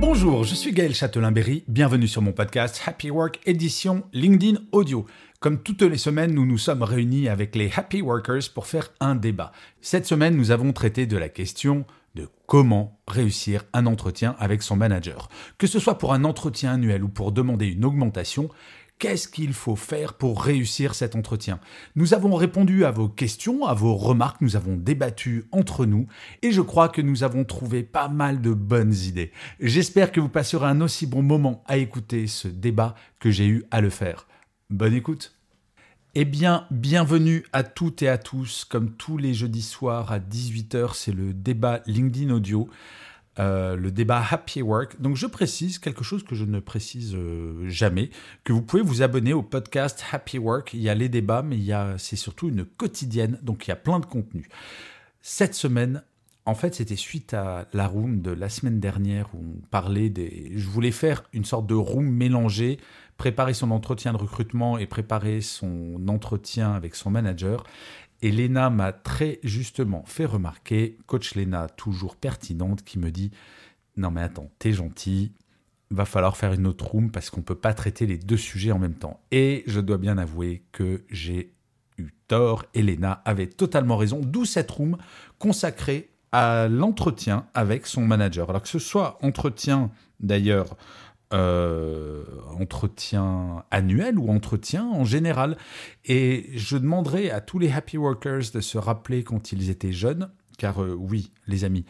Bonjour, je suis Gaël Châtelain-Berry, bienvenue sur mon podcast Happy Work édition LinkedIn Audio. Comme toutes les semaines, nous nous sommes réunis avec les Happy Workers pour faire un débat. Cette semaine, nous avons traité de la question de comment réussir un entretien avec son manager. Que ce soit pour un entretien annuel ou pour demander une augmentation, qu'est-ce qu'il faut faire pour réussir cet entretien? Nous avons répondu à vos questions, à vos remarques, nous avons débattu entre nous et je crois que nous avons trouvé pas mal de bonnes idées. J'espère que vous passerez un aussi bon moment à écouter ce débat que j'ai eu à le faire. Bonne écoute eh bien, bienvenue à toutes et à tous. Comme tous les jeudis soirs à 18h, c'est le débat LinkedIn Audio, euh, le débat Happy Work. Donc, je précise quelque chose que je ne précise euh, jamais, que vous pouvez vous abonner au podcast Happy Work. Il y a les débats, mais il y a, c'est surtout une quotidienne, donc il y a plein de contenu. Cette semaine, en fait, c'était suite à la room de la semaine dernière où on parlait des. Je voulais faire une sorte de room mélangée préparer son entretien de recrutement et préparer son entretien avec son manager. Et Léna m'a très justement fait remarquer, coach Léna, toujours pertinente, qui me dit Non, mais attends, t'es gentil, va falloir faire une autre room parce qu'on ne peut pas traiter les deux sujets en même temps. Et je dois bien avouer que j'ai eu tort. Léna avait totalement raison, d'où cette room consacrée à l'entretien avec son manager. Alors que ce soit entretien d'ailleurs euh, entretien annuel ou entretien en général. Et je demanderai à tous les happy workers de se rappeler quand ils étaient jeunes, car euh, oui, les amis,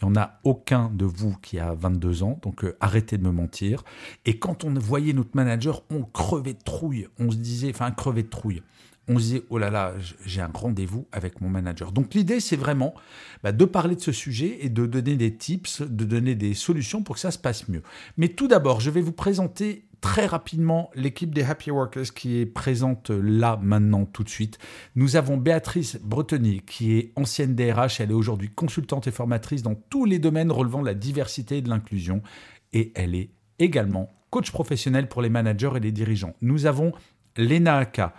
il n'y en a aucun de vous qui a 22 ans, donc euh, arrêtez de me mentir. Et quand on voyait notre manager, on crevait de trouille. On se disait, enfin, crever de trouille on se disait, oh là là, j'ai un rendez-vous avec mon manager. Donc l'idée, c'est vraiment bah, de parler de ce sujet et de donner des tips, de donner des solutions pour que ça se passe mieux. Mais tout d'abord, je vais vous présenter très rapidement l'équipe des Happy Workers qui est présente là maintenant tout de suite. Nous avons Béatrice Bretonnier qui est ancienne DRH, elle est aujourd'hui consultante et formatrice dans tous les domaines relevant de la diversité et de l'inclusion et elle est également coach professionnel pour les managers et les dirigeants. Nous avons Lena Aka.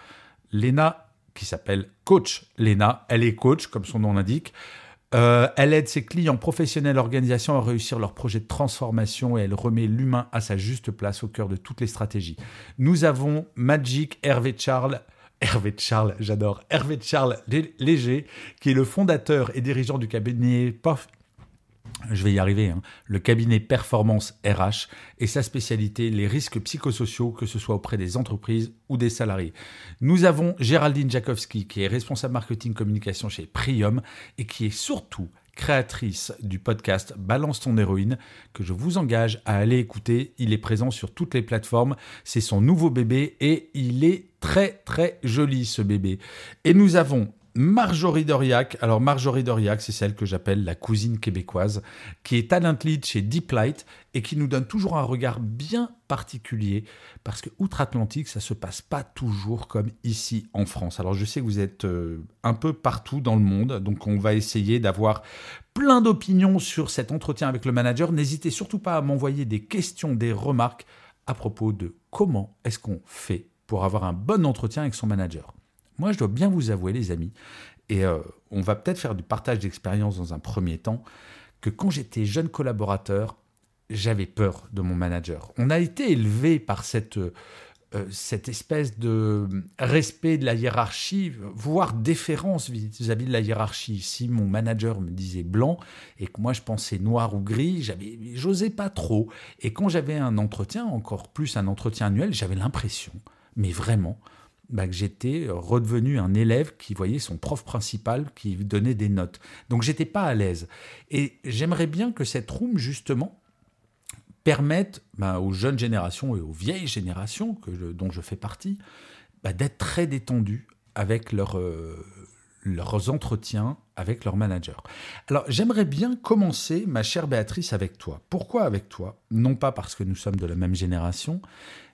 Lena, qui s'appelle Coach Lena, elle est coach, comme son nom l'indique. Euh, elle aide ses clients professionnels, organisations à réussir leurs projets de transformation et elle remet l'humain à sa juste place au cœur de toutes les stratégies. Nous avons Magic Hervé Charles. Hervé Charles, j'adore. Hervé Charles Léger, qui est le fondateur et dirigeant du cabinet POF, je vais y arriver, hein. le cabinet Performance RH et sa spécialité, les risques psychosociaux, que ce soit auprès des entreprises ou des salariés. Nous avons Géraldine Jakowski, qui est responsable marketing communication chez Prium et qui est surtout créatrice du podcast Balance ton héroïne, que je vous engage à aller écouter. Il est présent sur toutes les plateformes. C'est son nouveau bébé et il est très très joli ce bébé. Et nous avons Marjorie Doriac. Alors Marjorie Doriac, c'est celle que j'appelle la cousine québécoise, qui est talent lead chez Deep Light et qui nous donne toujours un regard bien particulier parce que outre-Atlantique, ça se passe pas toujours comme ici en France. Alors je sais que vous êtes euh, un peu partout dans le monde, donc on va essayer d'avoir plein d'opinions sur cet entretien avec le manager. N'hésitez surtout pas à m'envoyer des questions, des remarques à propos de comment est-ce qu'on fait pour avoir un bon entretien avec son manager. Moi, je dois bien vous avouer, les amis, et euh, on va peut-être faire du partage d'expérience dans un premier temps, que quand j'étais jeune collaborateur, j'avais peur de mon manager. On a été élevé par cette, euh, cette espèce de respect de la hiérarchie, voire déférence vis-à-vis de la hiérarchie. Si mon manager me disait blanc et que moi je pensais noir ou gris, j'osais pas trop. Et quand j'avais un entretien, encore plus un entretien annuel, j'avais l'impression, mais vraiment, bah, que j'étais redevenu un élève qui voyait son prof principal qui donnait des notes. Donc j'étais pas à l'aise. Et j'aimerais bien que cette room, justement, permette bah, aux jeunes générations et aux vieilles générations dont je fais partie bah, d'être très détendues avec euh, leurs entretiens avec leur manager. Alors j'aimerais bien commencer, ma chère Béatrice, avec toi. Pourquoi avec toi? Non pas parce que nous sommes de la même génération,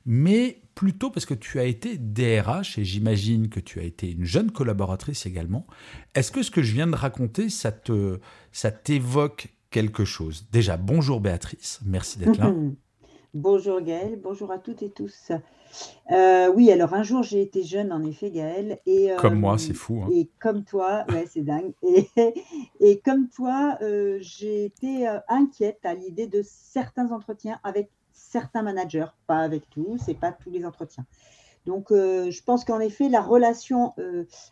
mais plutôt parce que tu as été DRH et j'imagine que tu as été une jeune collaboratrice également. Est-ce que ce que je viens de raconter, ça te, ça t'évoque quelque chose? Déjà, bonjour Béatrice, merci d'être là. bonjour Gaëlle, bonjour à toutes et tous. Euh, oui, alors un jour j'ai été jeune en effet Gaëlle. Et, comme moi, euh, c'est fou. Hein. Et comme toi, ouais, c'est dingue. Et, et, comme toi, euh, j'ai été inquiète à l'idée de certains entretiens avec certains managers, pas avec tous, c'est pas tous les entretiens. Donc, je pense qu'en effet, la relation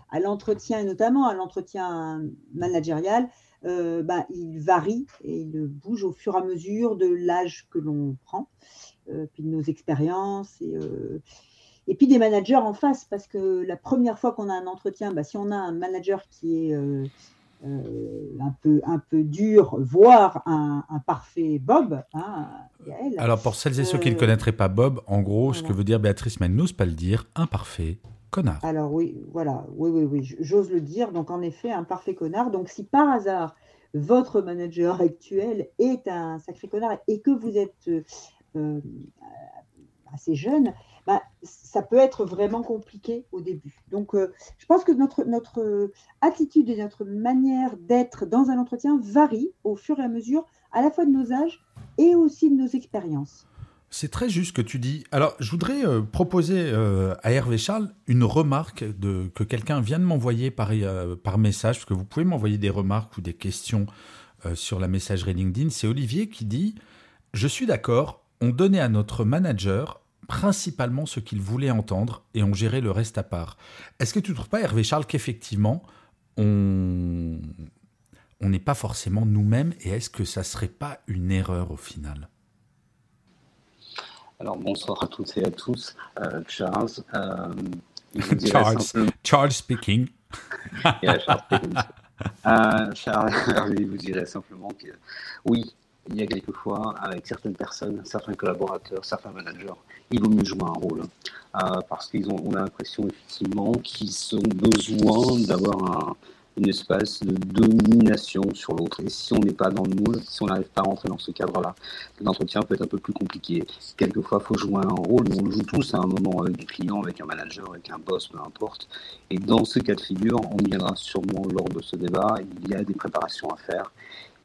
à l'entretien, et notamment à l'entretien managérial, bah, il varie et il bouge au fur et à mesure de l'âge que l'on prend, puis de nos expériences et, et puis des managers en face, parce que la première fois qu'on a un entretien, bah, si on a un manager qui est euh, un, peu, un peu dur, voire un, parfait Bob. Hein, Alors pour celles et ceux qui ne euh, connaîtraient pas Bob, en gros, ce que veut dire Béatrice, mais n'ose pas le dire, un parfait connard. Alors oui, voilà, oui, oui, oui, j'ose le dire. Donc en effet, un parfait connard. Donc si par hasard votre manager actuel est un sacré connard et que vous êtes euh, assez jeune, bah, ça peut être vraiment compliqué au début. Donc, euh, je pense que notre, notre attitude et notre manière d'être dans un entretien varie au fur et à mesure, à la fois de nos âges et aussi de nos expériences. C'est très juste ce que tu dis. Alors, je voudrais euh, proposer euh, à Hervé Charles une remarque de, que quelqu'un vient de m'envoyer par, par message, parce que vous pouvez m'envoyer des remarques ou des questions sur la messagerie LinkedIn. C'est Olivier qui dit Je suis d'accord, on donnait à notre manager principalement ce qu'ils voulaient entendre et ont géré le reste à part. Est-ce que tu ne trouves pas, Hervé Charles, qu'effectivement, on on n'est pas forcément nous-mêmes et est-ce que ça serait pas une erreur au final? Alors bonsoir à toutes et à tous, euh, Charles. Euh, Charles, speaking. Charles speaking. Euh, Charles, je vous dirais simplement que oui, il y a quelquefois, avec certaines personnes, certains collaborateurs, certains managers, il vaut mieux jouer un rôle. Euh, parce qu'on a l'impression effectivement qu'ils ont besoin d'avoir une espèce de domination sur l'autre. Et si on n'est pas dans le moule, si on n'arrive pas à rentrer dans ce cadre-là, l'entretien peut être un peu plus compliqué. Quelquefois, il faut jouer un rôle, on le joue tous à un moment avec des clients, avec un manager, avec un boss, peu importe. Et dans ce cas de figure, on viendra sûrement lors de ce débat, il y a des préparations à faire.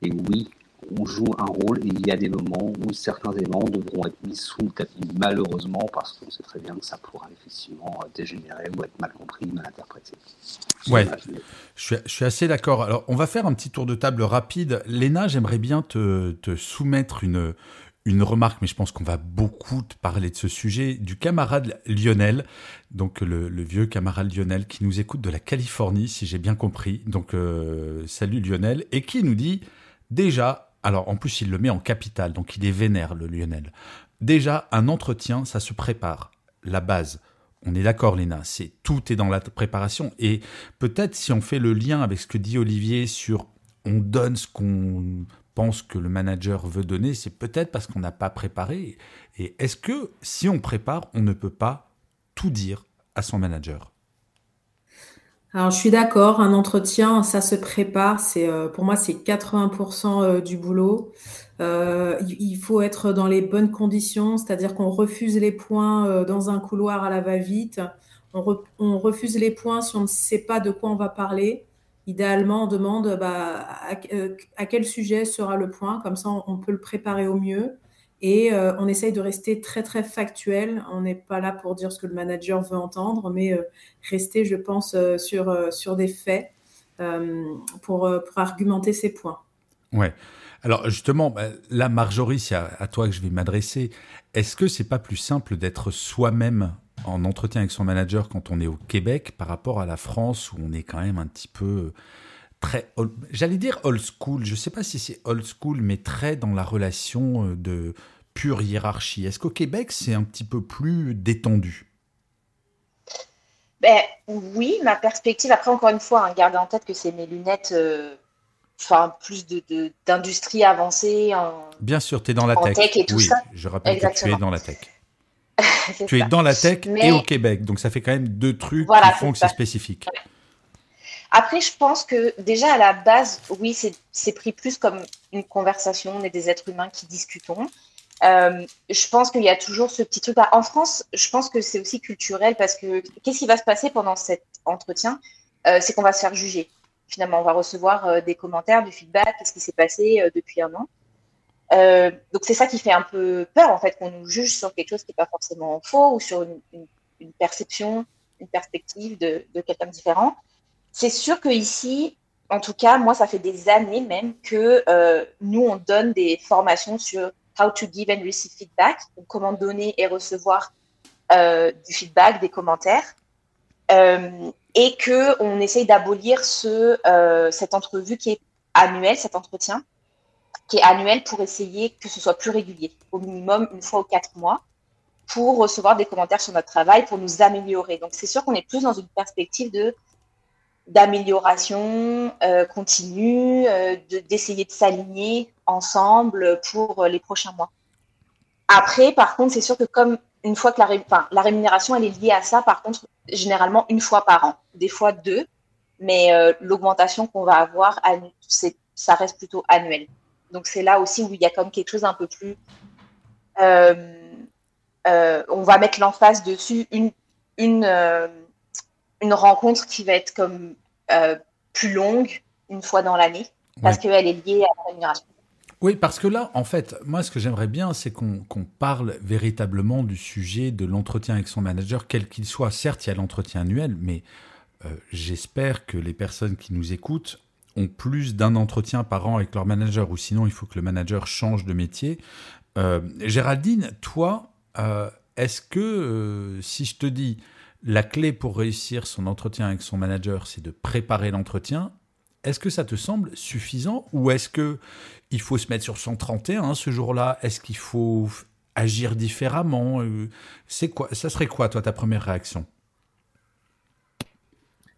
Et oui, on joue un rôle et il y a des moments où certains éléments devront être mis sous le tapis, malheureusement, parce qu'on sait très bien que ça pourra effectivement dégénérer ou être mal compris, mal interprété. Ouais, je suis, assez d'accord. Alors, on va faire un petit tour de table rapide. Léna, j'aimerais bien te, soumettre une, une remarque, mais je pense qu'on va beaucoup te parler de ce sujet, du camarade Lionel, donc le, vieux camarade Lionel qui nous écoute de la Californie, si j'ai bien compris. Donc, euh, salut Lionel, et qui nous dit déjà alors en plus il le met en capital, donc il est vénère le Lionel. Déjà, un entretien, ça se prépare. La base. On est d'accord, Léna, c'est tout est dans la préparation. Et peut-être si on fait le lien avec ce que dit Olivier sur on donne ce qu'on pense que le manager veut donner, c'est peut-être parce qu'on n'a pas préparé. Et est-ce que si on prépare, on ne peut pas tout dire à son manager? Alors, je suis d'accord, un entretien, ça se prépare. C'est, euh, pour moi, c'est 80% euh, du boulot. Euh, il faut être dans les bonnes conditions, c'est-à-dire qu'on refuse les points dans un couloir à la va-vite. On, refuse les points si on ne sait pas de quoi on va parler. Idéalement, on demande bah, à, quel sujet sera le point, comme ça on peut le préparer au mieux. Et euh, on essaye de rester très très factuel. On n'est pas là pour dire ce que le manager veut entendre, mais euh, rester, je pense, euh, sur, sur des faits pour, pour argumenter ses points. Ouais. Alors justement, bah, là, Marjorie, c'est à, toi que je vais m'adresser. Est-ce que c'est pas plus simple d'être soi-même en entretien avec son manager quand on est au Québec par rapport à la France où on est quand même un petit peu très, j'allais dire old school, je ne sais pas si c'est old school, mais très dans la relation euh, de pure hiérarchie. Est-ce qu'au Québec, c'est un petit peu plus détendu? Ben, Oui, ma perspective, après encore une fois, hein, gardez en tête que c'est mes lunettes, euh, enfin plus d'industrie de, avancée. En, Bien sûr, tu es dans la tech. et tout oui, je rappelle que tu es dans la tech. tu es dans la tech et au Québec, donc ça fait quand même deux trucs qui font que c'est spécifique. Après, je pense que déjà à la base, oui, c'est pris plus comme une conversation, on est des êtres humains qui discutons. Euh, je pense qu'il y a toujours ce petit truc. Bah, en France, je pense que c'est aussi culturel parce que qu'est-ce qui va se passer pendant cet entretien euh, C'est qu'on va se faire juger. Finalement, on va recevoir euh, des commentaires, du feedback, qu'est-ce qui s'est passé depuis un an. donc c'est ça qui fait un peu peur en fait qu'on nous juge sur quelque chose qui n'est pas forcément faux ou sur une, perception, une perspective de, de quelqu'un de différent. C'est sûr que ici, en tout cas, moi, ça fait des années même que euh, nous, on donne des formations sur how to give and receive feedback, comment donner et recevoir euh, du feedback, des commentaires, euh, et que on essaye d'abolir ce, cette entrevue qui est annuelle, cet entretien, qui est annuel pour essayer que ce soit plus régulier, au minimum une fois ou quatre mois, pour recevoir des commentaires sur notre travail, pour nous améliorer. Donc, c'est sûr qu'on est plus dans une perspective de d'amélioration euh, continue, euh, d'essayer de, s'aligner ensemble pour euh, les prochains mois. Après, par contre, c'est sûr que comme une fois que la, rémunération elle est liée à ça, par contre, généralement une fois par an, des fois deux, mais l'augmentation qu'on va avoir, ça reste plutôt annuel. Donc c'est là aussi où il y a comme quelque chose un peu plus. on va mettre l'emphase dessus une rencontre qui va être comme euh, plus longue une fois dans l'année parce qu'elle est liée à la rémunération. Oui, parce que là, en fait, moi, ce que j'aimerais bien, c'est qu'on parle véritablement du sujet de l'entretien avec son manager, quel qu'il soit. Certes, il y a l'entretien annuel, mais euh, j'espère que les personnes qui nous écoutent ont plus d'un entretien par an avec leur manager, ou sinon, il faut que le manager change de métier. Euh, Géraldine, toi, est-ce que si je te dis la clé pour réussir son entretien avec son manager, c'est de préparer l'entretien. Est-ce que ça te semble suffisant ou est-ce que il faut se mettre sur 131 ce jour-là? Est-ce qu'il faut agir différemment? Euh, C'est quoi Ça serait quoi, toi, ta première réaction?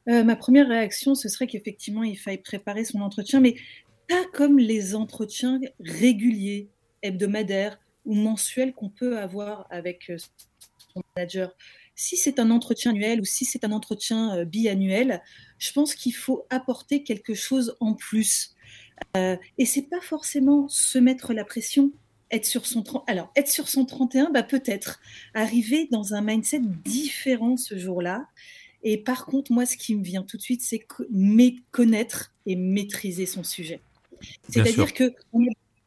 Euh, Ma première réaction, ce serait qu'effectivement, il faille préparer son entretien, mais pas comme les entretiens réguliers, hebdomadaires ou mensuels qu'on peut avoir avec euh, son manager si c'est un entretien annuel ou si c'est un entretien euh, biannuel, je pense qu'il faut apporter quelque chose en plus. Euh, et c'est pas forcément se mettre la pression, être sur son alors être sur son 31, bah peut-être arriver dans un mindset différent ce jour-là. Et par contre, moi, ce qui me vient tout de suite, c'est connaître et maîtriser son sujet. C'est-à-dire que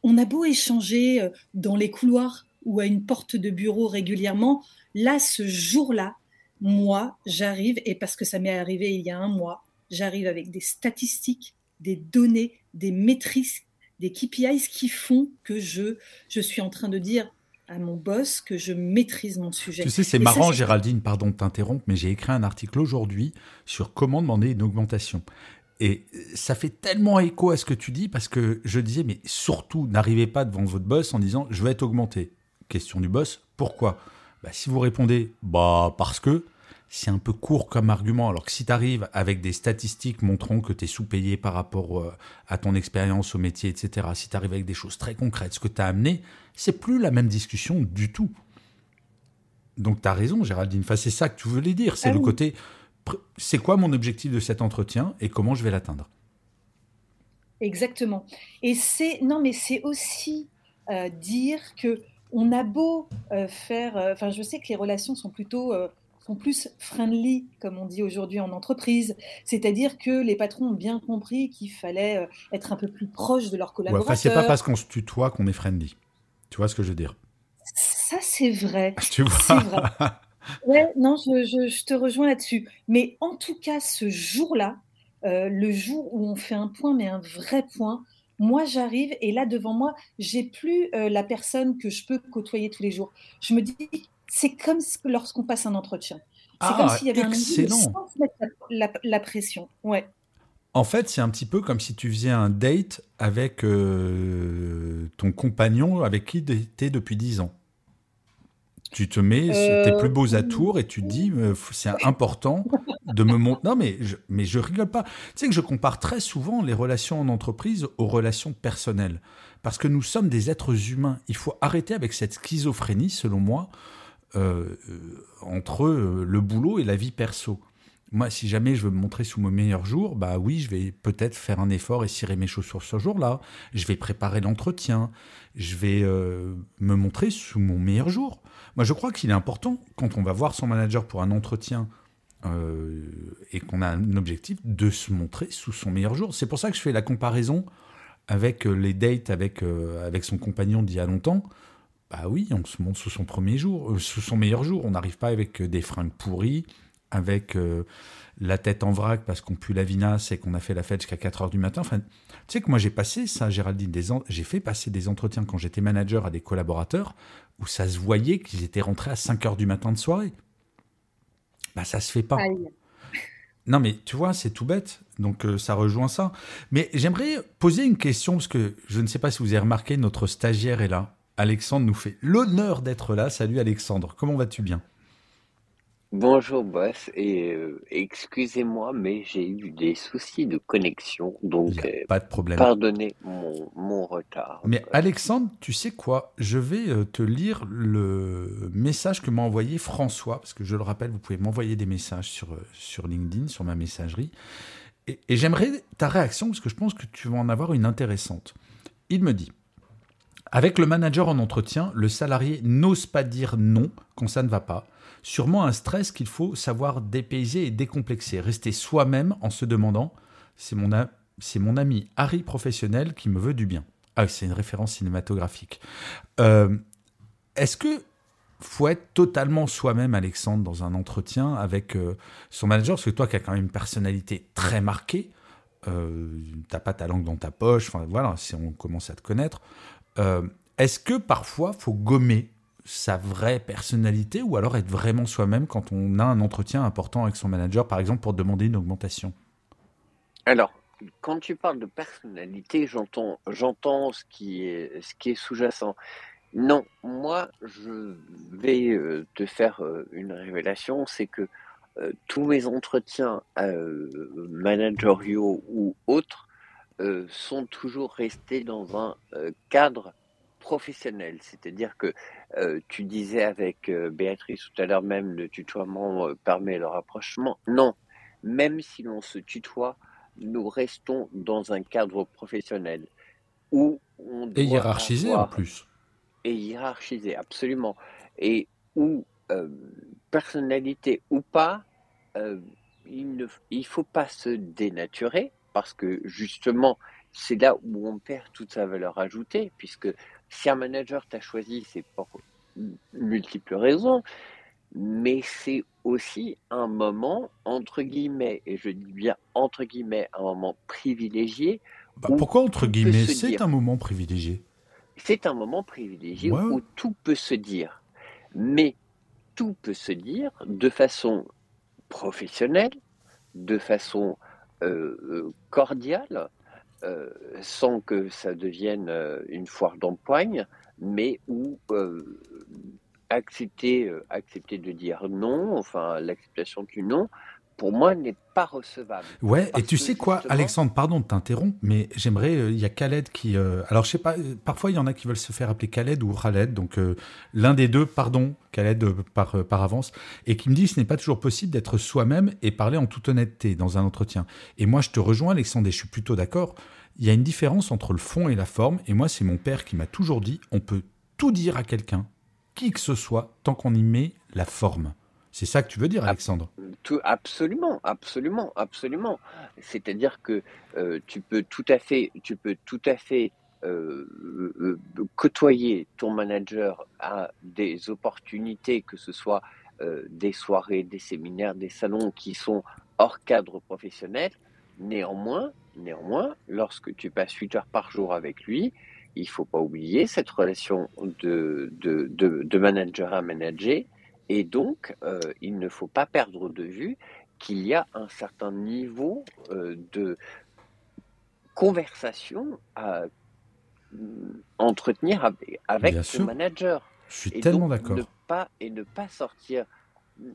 on a beau échanger euh, dans les couloirs ou à une porte de bureau régulièrement, Là, ce jour-là, moi, j'arrive, et parce que ça m'est arrivé il y a un mois, j'arrive avec des statistiques, des données, des maîtrises, des KPIs qui font que je, je suis en train de dire à mon boss que je maîtrise mon sujet. Tu sais, c'est marrant, Géraldine, pardon de t'interrompre, mais j'ai écrit un article aujourd'hui sur comment demander une augmentation. Et ça fait tellement écho à ce que tu dis parce que je disais, mais surtout, n'arrivez pas devant votre boss en disant, je vais être augmenté. Question du boss, pourquoi? Bah, si vous répondez bah parce que, c'est un peu court comme argument. Alors que si tu arrives avec des statistiques montrant que tu es sous-payé par rapport euh, à ton expérience au métier, etc., si tu arrives avec des choses très concrètes, ce que tu as amené, c'est plus la même discussion du tout. Donc tu as raison, Géraldine. Enfin, c'est ça que tu voulais dire. C'est ah le côté c'est quoi mon objectif de cet entretien et comment je vais l'atteindre? Exactement. Et c'est non, mais c'est aussi euh, dire que on a beau euh, faire, euh, enfin, je sais que les relations sont plutôt euh, sont plus friendly, comme on dit aujourd'hui en entreprise. C'est-à-dire que les patrons ont bien compris qu'il fallait être un peu plus proche de leurs collaborateurs. Ouais, c'est pas parce qu'on se tutoie qu'on est friendly. Tu vois ce que je veux dire? Ça, c'est vrai. Tu vois? Vrai. Ouais, non, je, te rejoins là-dessus. Mais en tout cas, ce jour-là, le jour où on fait un point, mais un vrai point, moi, j'arrive et là, devant moi, j'ai plus euh, la personne que je peux côtoyer tous les jours. Je me dis, c'est comme lorsqu'on passe un entretien. C'est comme ah, s'il y avait excellent. un sans mettre la, pression. Ouais. En fait, c'est un petit peu comme si tu faisais un date avec euh, ton compagnon avec qui tu étais depuis 10 ans. Tu te mets tes plus beaux euh, atours et tu te dis, euh, c'est important de me montrer. Non, mais je, mais je rigole pas. Tu sais que je compare très souvent les relations en entreprise aux relations personnelles. Parce que nous sommes des êtres humains. Il faut arrêter avec cette schizophrénie, selon moi, euh, entre le boulot et la vie perso. moi, si jamais je veux me montrer sous mon meilleur jour, bah oui, je vais peut-être faire un effort et cirer mes chaussures ce jour-là. Je vais préparer l'entretien. Je vais euh, me montrer sous mon meilleur jour. Moi, je crois qu'il est important, quand on va voir son manager pour un entretien euh, et qu'on a un objectif, de se montrer sous son meilleur jour. C'est pour ça que je fais la comparaison avec euh, les dates avec, avec son compagnon d'il y a longtemps. Bah oui, on se montre sous son premier jour, sous son meilleur jour. On n'arrive pas avec des fringues pourries avec euh, la tête en vrac parce qu'on pue la vinasse et qu'on a fait la fête jusqu'à 4 heures du matin. Enfin, tu sais que moi j'ai passé ça, Géraldine, j'ai fait passer des entretiens quand j'étais manager à des collaborateurs où ça se voyait qu'ils étaient rentrés à 5 heures du matin de soirée. Bah ça se fait pas. Non mais tu vois, c'est tout bête, donc euh, ça rejoint ça. Mais j'aimerais poser une question parce que je ne sais pas si vous avez remarqué, notre stagiaire est là. Alexandre nous fait l'honneur d'être là. Salut Alexandre, comment vas-tu bien? Bonjour boss, et euh, excusez-moi, mais j'ai eu des soucis de connexion, donc euh, pas de problème. pardonnez mon, mon retard. Mais Alexandre, tu sais quoi? Je vais euh, te lire le message que m'a envoyé François, parce que je le rappelle, vous pouvez m'envoyer des messages sur, sur LinkedIn, sur ma messagerie. Et, et j'aimerais ta réaction, parce que je pense que tu vas en avoir une intéressante. Il me dit Avec le manager en entretien, le salarié n'ose pas dire non quand ça ne va pas Sûrement un stress qu'il faut savoir dépayser et décomplexer, rester soi-même en se demandant c'est mon, ami Harry professionnel qui me veut du bien. Ah, c'est une référence cinématographique. Euh, est-ce que faut être totalement soi-même, Alexandre, dans un entretien avec euh, son manager? Parce que toi, qui as quand même une personnalité très marquée, euh, t'as pas ta langue dans ta poche, enfin voilà, si on commence à te connaître. Euh, est-ce que parfois, faut gommer sa vraie personnalité ou alors être vraiment soi-même quand on a un entretien important avec son manager, par exemple pour demander une augmentation? Alors, quand tu parles de personnalité, j'entends, j'entends ce qui est, ce qui est sous-jacent. Non, moi, je vais euh, te faire euh, une révélation, c'est que euh, tous mes entretiens manageriaux ou autres sont toujours restés dans un cadre professionnel. C'est-à-dire que euh, tu disais avec euh, Béatrice tout à l'heure même, le tutoiement euh, permet le rapprochement. Non, même si l'on se tutoie, nous restons dans un cadre professionnel où on doit et hiérarchisé en plus. Et hiérarchisé, absolument. Et où personnalité ou pas, il ne il faut pas se dénaturer parce que justement c'est là où on perd toute sa valeur ajoutée puisque si un manager t'a choisi, c'est pour multiples raisons, mais c'est aussi un moment, entre guillemets, et je dis bien entre guillemets, un moment privilégié. Bah, pourquoi entre guillemets? C'est un moment privilégié. C'est un moment privilégié où tout peut se dire. Mais tout peut se dire de façon professionnelle, de façon euh, euh, cordiale, euh, sans que ça devienne euh, une foire d'empoigne, mais où euh, accepter, accepter de dire non, enfin l'acceptation du non, pour moi, n'est pas recevable. Ouais, et tu sais quoi, Alexandre, pardon de t'interrompre, mais j'aimerais, il y a Khaled qui... alors, je sais pas, parfois, il y en a qui veulent se faire appeler Khaled ou Khaled, donc l'un des deux, pardon, Khaled par, par avance, et qui me dit ce n'est pas toujours possible d'être soi-même et parler en toute honnêteté dans un entretien. Et moi, je te rejoins, Alexandre, et je suis plutôt d'accord il y a une différence entre le fond et la forme. Et moi, c'est mon père qui m'a toujours dit on peut tout dire à quelqu'un, qui que ce soit, tant qu'on y met la forme. C'est ça que tu veux dire, Alexandre? Tout, Absolument, absolument, absolument. C'est-à-dire que euh, tu peux tout à fait, tu peux tout à fait euh, euh, côtoyer ton manager à des opportunités, que ce soit des soirées, des séminaires, des salons qui sont hors cadre professionnel. Néanmoins, Néanmoins, lorsque tu passes 8 heures par jour avec lui, il faut pas oublier cette relation de, de, de, manager à manager. Et donc, euh, il ne faut pas perdre de vue qu'il y a un certain niveau euh, de conversation à mm, entretenir avec, avec son manager. Je suis tellement d'accord. Pas, et ne pas sortir, mm,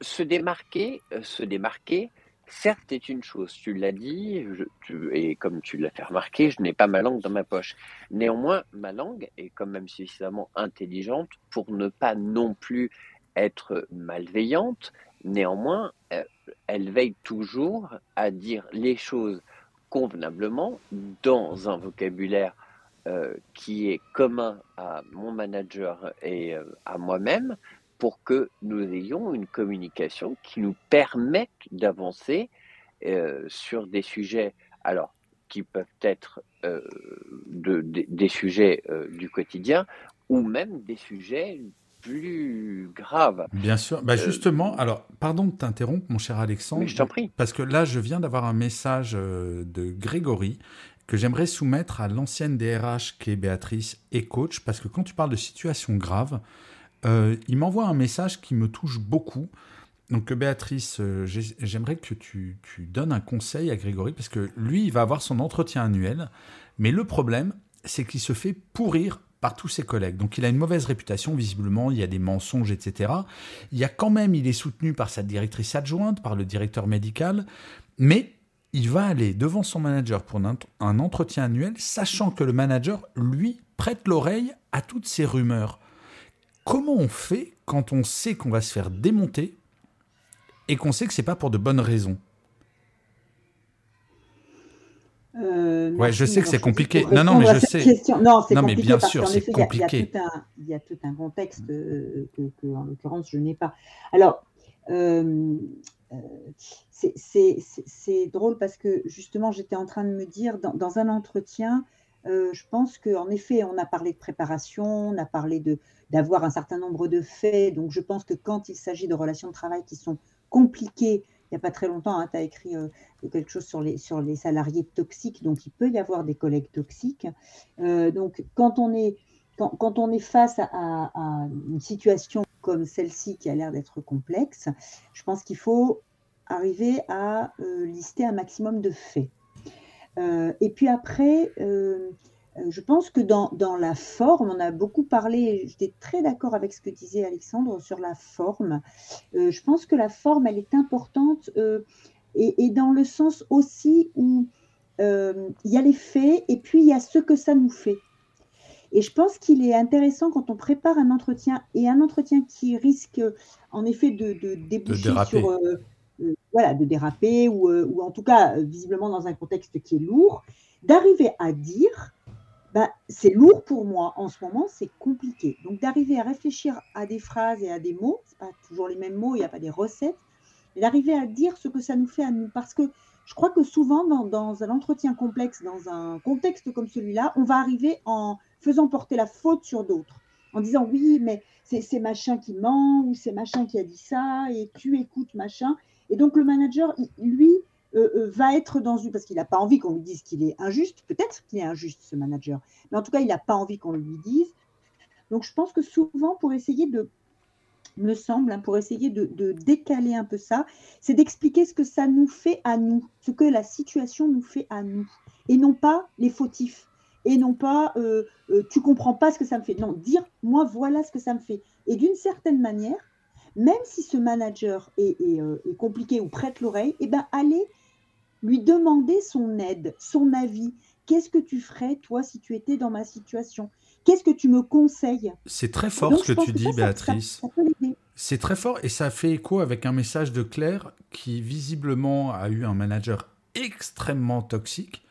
se démarquer, euh, se démarquer certes est une chose, tu l'as dit, et comme tu l'as fait remarquer, je n'ai pas ma langue dans ma poche. Néanmoins, ma langue est quand même suffisamment intelligente pour ne pas non plus être malveillante. Néanmoins, euh, elle veille toujours à dire les choses convenablement dans un vocabulaire euh, qui est commun à mon manager et euh, à moi-même pour que nous ayons une communication qui nous permette d'avancer euh, sur des sujets, alors qui peuvent être de, des sujets du quotidien ou même des sujets plus graves. Bien sûr. Bah justement, alors, pardon de t'interrompre, mon cher Alexandre. Mais je t'en prie. Parce que là, je viens d'avoir un message de Grégory que j'aimerais soumettre à l'ancienne DRH qui est Béatrice et coach, parce que quand tu parles de situation grave, euh, il m'envoie un message qui me touche beaucoup. Donc Béatrice, euh, j'aimerais que tu, donnes un conseil à Grégory, parce que lui, il va avoir son entretien annuel, mais le problème, c'est qu'il se fait pourrir par tous ses collègues. Donc il a une mauvaise réputation, visiblement, il y a des mensonges, etc. Il y a quand même, il est soutenu par sa directrice adjointe, par le directeur médical, mais il va aller devant son manager pour un entretien annuel, sachant que le manager, lui, prête l'oreille à toutes ces rumeurs. Comment on fait quand on sait qu'on va se faire démonter et qu'on sait que c'est pas pour de bonnes raisons euh, ouais, je sais que c'est compliqué. Non, non, mais je sais. Non. Mais bien sûr, c'est compliqué. Il y, a tout un contexte euh, que, en l'occurrence, je n'ai pas. Alors, euh, euh, c'est drôle parce que justement, j'étais en train de me dire, dans, un entretien, euh, je pense qu'en effet, on a parlé de préparation, on a parlé d'avoir un certain nombre de faits. Donc, je pense que quand il s'agit de relations de travail qui sont compliquées, il n'y a pas très longtemps, hein, tu as écrit euh, quelque chose sur les, salariés toxiques, donc il peut y avoir des collègues toxiques. donc, quand on est, face à, une situation comme celle-ci qui a l'air d'être complexe, je pense qu'il faut arriver à euh, lister un maximum de faits. Euh, et puis après, euh, je pense que dans, dans, la forme, on a beaucoup parlé, j'étais très d'accord avec ce que disait Alexandre sur la forme. je pense que la forme, elle est importante et, et, dans le sens aussi où il y a les faits et puis il y a ce que ça nous fait. Et je pense qu'il est intéressant quand on prépare un entretien et un entretien qui risque en effet de, de déboucher sur euh, voilà, de déraper ou, euh, ou, en tout cas euh, visiblement dans un contexte qui est lourd, d'arriver à dire bah, c'est lourd pour moi en ce moment, c'est compliqué. Donc d'arriver à réfléchir à des phrases et à des mots, c'est pas toujours les mêmes mots, il n'y a pas des recettes, mais d'arriver à dire ce que ça nous fait à nous. Parce que je crois que souvent dans, dans un entretien complexe, dans un contexte comme celui-là, on va arriver en faisant porter la faute sur d'autres, en disant oui, mais c'est machin qui ment, ou c'est machin qui a dit ça, et tu écoutes machin. Et donc le manager, lui, euh, euh, va être dans une... Parce qu'il n'a pas envie qu'on lui dise qu'il est injuste. Peut-être qu'il est injuste, ce manager. Mais en tout cas, il n'a pas envie qu'on lui dise. Donc je pense que souvent, pour essayer de me semble, hein, pour essayer de, décaler un peu ça, c'est d'expliquer ce que ça nous fait à nous, ce que la situation nous fait à nous, et non pas les fautifs, et non pas euh, tu comprends pas ce que ça me fait. Non, dire moi voilà ce que ça me fait. Et d'une certaine manière, même si ce manager euh, est, compliqué ou prête l'oreille, eh ben, allez lui demander son aide, son avis. Qu'est-ce que tu ferais, toi, si tu étais dans ma situation? Qu'est-ce que tu me conseilles? C'est très fort ce que tu dis, Béatrice. C'est très fort et ça fait écho avec un message de Claire qui visiblement a eu un manager extrêmement toxique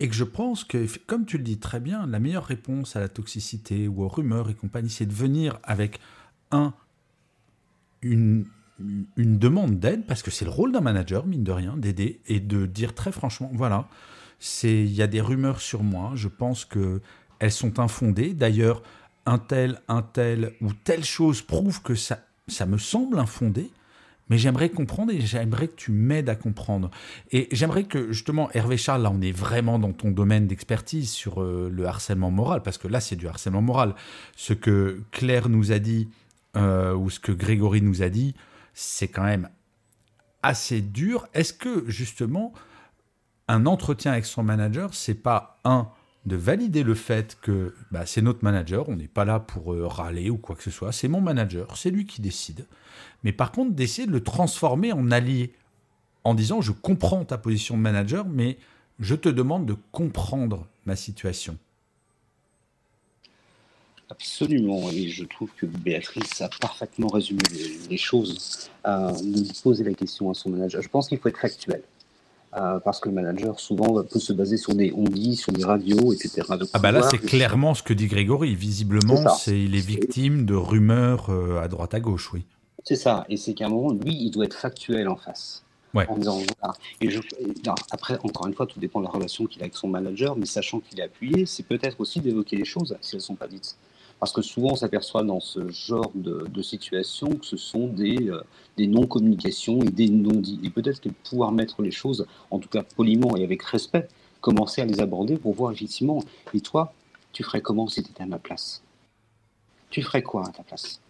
et que je pense que, comme tu le dis très bien, la meilleure réponse à la toxicité ou aux rumeurs et compagnie, c'est de venir avec un une, une demande d'aide, parce que c'est le rôle d'un manager, mine de rien, d'aider et de dire très franchement, voilà, il y a des rumeurs sur moi, je pense que elles sont infondées. D'ailleurs, un tel, un tel ou telle chose prouve que ça, ça me semble infondé. Mais j'aimerais comprendre et j'aimerais que tu m'aides à comprendre. Et j'aimerais que justement, Hervé Charles, là on est vraiment dans ton domaine d'expertise sur euh, le harcèlement moral, parce que là c'est du harcèlement moral. Ce que Claire nous a dit euh, ou ce que Grégory nous a dit, c'est quand même assez dur. Est-ce que justement un entretien avec son manager, c'est pas un de valider le fait que bah, c'est notre manager, on n'est pas là pour euh, râler ou quoi que ce soit, c'est mon manager, c'est lui qui décide. Mais par contre, d'essayer de le transformer en allié, en disant je comprends ta position de manager, mais je te demande de comprendre ma situation. Absolument, et je trouve que Béatrice a parfaitement résumé les, choses. Euh, de poser la question à son manager. Je pense qu'il faut être factuel. Euh, parce que le manager souvent peut se baser sur des on dit, sur des radios, etc. ah bah là c'est clairement ce que dit Grégory. Visiblement, c'est il est victime de rumeurs euh, à droite à gauche, oui. C'est ça, et c'est qu'à un moment, lui, il doit être factuel en face. Ouais. En disant, Et je, après, encore une fois, tout dépend de la relation qu'il a avec son manager, mais sachant qu'il est appuyé, c'est peut-être aussi d'évoquer les choses si elles ne sont pas dites. Parce que souvent, on s'aperçoit dans ce genre de, de situation que ce sont des, euh, des non-communications et des non-dits. Et peut-être que pouvoir mettre les choses, en tout cas poliment et avec respect, commencer à les aborder pour voir effectivement, et toi, tu ferais comment si tu étais à ma place? Tu ferais quoi à ta place?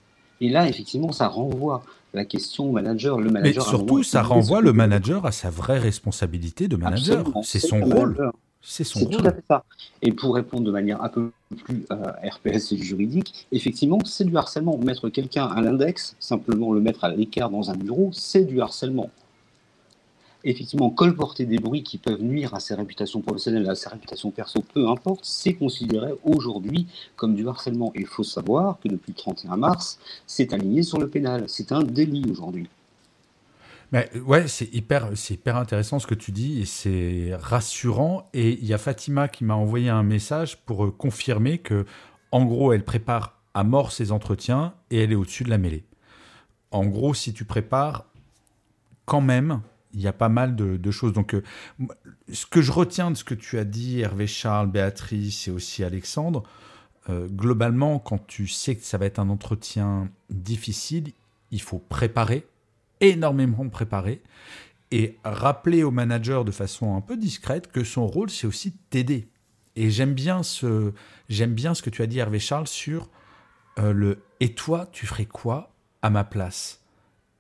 Et là, effectivement, ça renvoie la question au manager. Le manager Mais surtout, ça renvoie le manager à sa vraie responsabilité de manager. C'est son rôle. C'est son tout à fait ça. Et pour répondre de manière un peu plus euh, RPS et juridique, effectivement, c'est du harcèlement. Mettre quelqu'un à l'index, simplement le mettre à l'écart dans un bureau, c'est du harcèlement. Effectivement, colporter des bruits qui peuvent nuire à ses réputations professionnelles, à ses réputations perso, peu importe, c'est considéré aujourd'hui comme du harcèlement. Il faut savoir que depuis le 31 mars, c'est aligné sur le pénal. C'est un délit aujourd'hui. Ouais, c'est hyper, hyper intéressant ce que tu dis et c'est rassurant. Et il y a Fatima qui m'a envoyé un message pour euh, confirmer que, en gros, elle prépare à mort ses entretiens et elle est au-dessus de la mêlée. En gros, si tu prépares, quand même, il y a pas mal de, choses. Donc, euh, ce que je retiens de ce que tu as dit, Hervé Charles, Béatrice et aussi Alexandre, euh, globalement, quand tu sais que ça va être un entretien difficile, il faut préparer énormément préparé et rappeler au manager de façon un peu discrète que son rôle, c'est aussi t'aider. Et j'aime bien, ce, j'aime bien ce que tu as dit, Hervé Charles, sur euh, le Et toi, tu ferais quoi à ma place?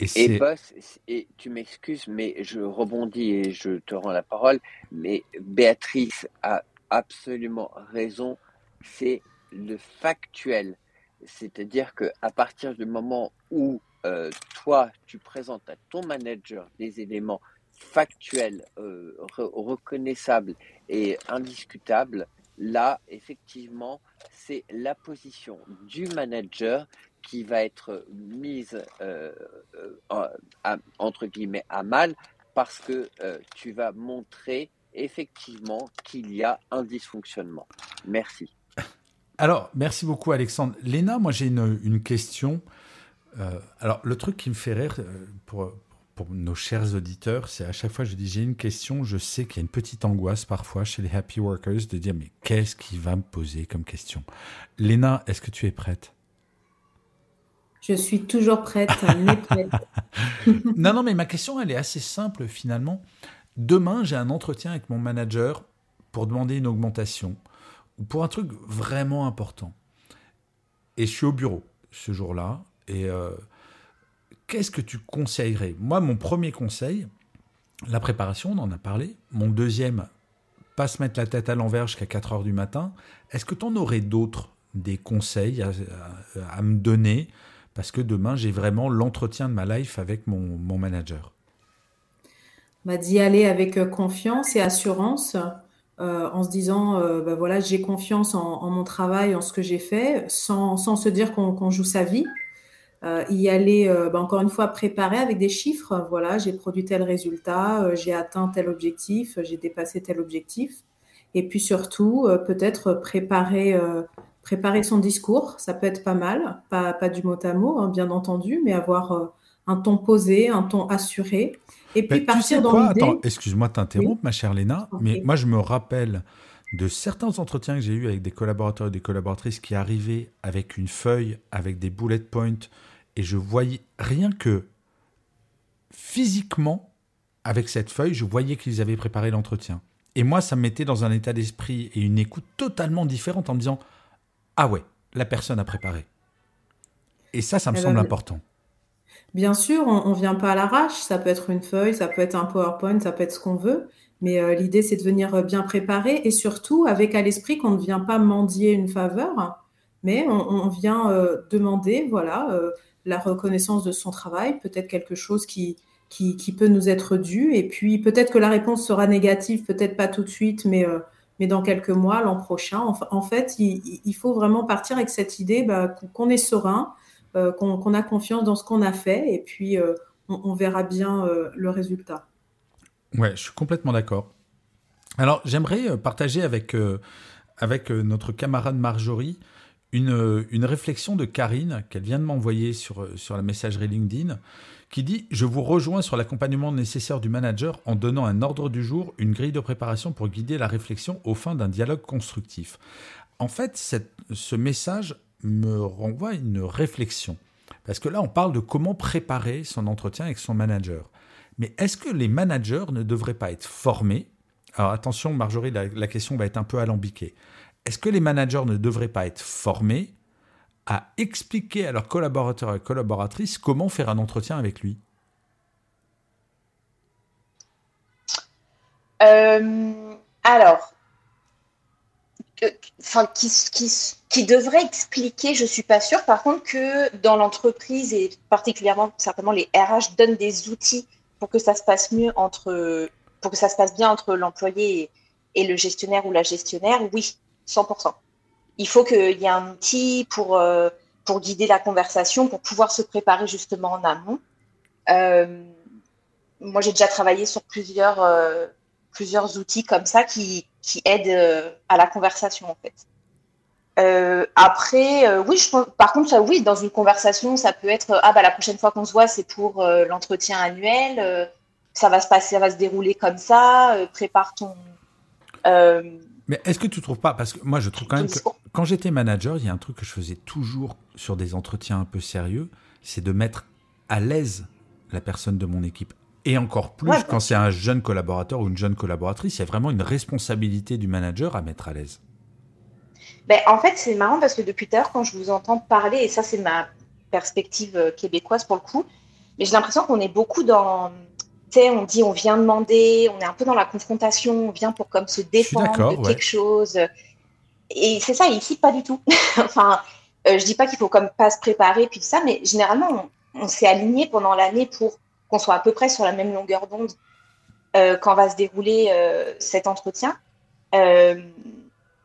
Et, et, boss, et tu m'excuses, mais je rebondis et je te rends la parole. Mais Béatrice a absolument raison. C'est le factuel. C'est-à-dire qu'à partir du moment où euh, toi, tu présentes à ton manager des éléments factuels, euh, reconnaissables et indiscutables, là, effectivement, c'est la position du manager qui va être mise, euh, entre guillemets, à mal parce que tu vas montrer effectivement qu'il y a un dysfonctionnement. Merci. Alors, merci beaucoup Alexandre. Léna, moi j'ai une, question. Euh, alors, le truc qui me fait rire euh, pour, pour nos chers auditeurs, c'est à chaque fois que je dis j'ai une question, je sais qu'il y a une petite angoisse parfois chez les happy workers de dire mais qu'est-ce qu'il va me poser comme question? Léna, est-ce que tu es prête? Je suis toujours prête, prête. non, non, mais ma question, elle est assez simple finalement. Demain, j'ai un entretien avec mon manager pour demander une augmentation ou pour un truc vraiment important. Et je suis au bureau ce jour-là et euh, qu'est-ce que tu conseillerais? Moi, mon premier conseil, la préparation, on en a parlé. Mon deuxième, pas se mettre la tête à l'envers jusqu'à 4 heures du matin. Est-ce que tu en aurais d'autres, des conseils à, me donner? Parce que demain, j'ai vraiment l'entretien de ma life avec mon, mon manager. Bah, D'y aller avec euh, confiance et assurance. Euh, en se disant, bah voilà, j'ai confiance en, mon travail, en ce que j'ai fait, sans, sans se dire qu'on joue sa vie euh, y aller, euh, bah, encore une fois, préparer avec des chiffres. Voilà, j'ai produit tel résultat, euh, j'ai atteint tel objectif, j'ai dépassé tel objectif. Et puis surtout, peut-être préparer, préparer son discours. Ça peut être pas mal, pas, pas du mot à mot, hein, bien entendu, mais avoir un ton posé, un ton assuré. Et puis partir dans l'idée. Attends, excuse-moi de t'interrompre, ma chère Léna, mais moi je me rappelle de certains entretiens que j'ai eus avec des collaborateurs et des collaboratrices qui arrivaient avec une feuille, avec des bullet points, et je voyais rien que physiquement, avec cette feuille, je voyais qu'ils avaient préparé l'entretien. Et moi, ça me mettait dans un état d'esprit et une écoute totalement différente en me disant Ah ouais, la personne a préparé. Et ça, ça me eh semble ben, important. Bien sûr, on ne vient pas à l'arrache. Ça peut être une feuille, ça peut être un PowerPoint, ça peut être ce qu'on veut. Mais euh, l'idée, c'est de venir euh, bien préparer et surtout avec à l'esprit qu'on ne vient pas mendier une faveur, mais on, vient euh, demander, voilà, la reconnaissance de son travail, peut-être quelque chose qui, qui, peut nous être dû. Et puis peut-être que la réponse sera négative, peut-être pas tout de suite, mais mais dans quelques mois, l'an prochain. En, fait, il, faut vraiment partir avec cette idée bah, qu'on est serein, euh, qu'on a confiance dans ce qu'on a fait, et puis euh, on, verra bien euh, le résultat. Ouais, je suis complètement d'accord. Alors, j'aimerais partager avec, avec notre camarade Marjorie une, une réflexion de Karine qu'elle vient de m'envoyer sur, sur la messagerie LinkedIn qui dit Je vous rejoins sur l'accompagnement nécessaire du manager en donnant un ordre du jour, une grille de préparation pour guider la réflexion au fin d'un dialogue constructif. En fait, ce message me renvoie à une réflexion. Parce que là, on parle de comment préparer son entretien avec son manager. Mais est-ce que les managers ne devraient pas être formés? Alors attention, Marjorie, la, question va être un peu alambiquée. Est-ce que les managers ne devraient pas être formés à expliquer à leurs collaborateurs et collaboratrices comment faire un entretien avec lui? Euh, Alors, qui, devrait expliquer, je ne suis pas sûre. Par contre, que dans l'entreprise et particulièrement certainement les RH donnent des outils pour que ça se passe mieux entre, pour que ça se passe bien entre l'employé et, le gestionnaire ou la gestionnaire, oui, 100% il faut qu'il y ait un outil pour, euh, pour guider la conversation, pour pouvoir se préparer justement en amont. Euh, moi, j'ai déjà travaillé sur plusieurs, euh, plusieurs outils comme ça qui, qui aident à la conversation, en fait. Après, oui, je, par contre, ça, oui, dans une conversation, ça peut être ah bah la prochaine fois qu'on se voit, c'est pour l'entretien annuel, ça va se passer, ça va se dérouler comme ça, prépare ton, mais est-ce que tu trouves pas Parce que moi, je trouve quand même que quand j'étais manager, il y a un truc que je faisais toujours sur des entretiens un peu sérieux, c'est de mettre à l'aise la personne de mon équipe. Et encore plus quand c'est un jeune collaborateur ou une jeune collaboratrice, il y a vraiment une responsabilité du manager à mettre à l'aise. Ben, en fait, c'est marrant parce que depuis tout à l'heure, quand je vous entends parler, et ça, c'est ma perspective euh, québécoise pour le coup, mais j'ai l'impression qu'on est beaucoup dans on dit on vient demander, on est un peu dans la confrontation, on vient pour comme se défendre de quelque chose. Et c'est ça, ici, pas du tout. enfin, euh, je dis pas qu'il faut comme pas se préparer, puis ça, mais généralement, on, s'est aligné pendant l'année pour qu'on soit à peu près sur la même longueur d'onde euh, quand va se dérouler euh, cet entretien.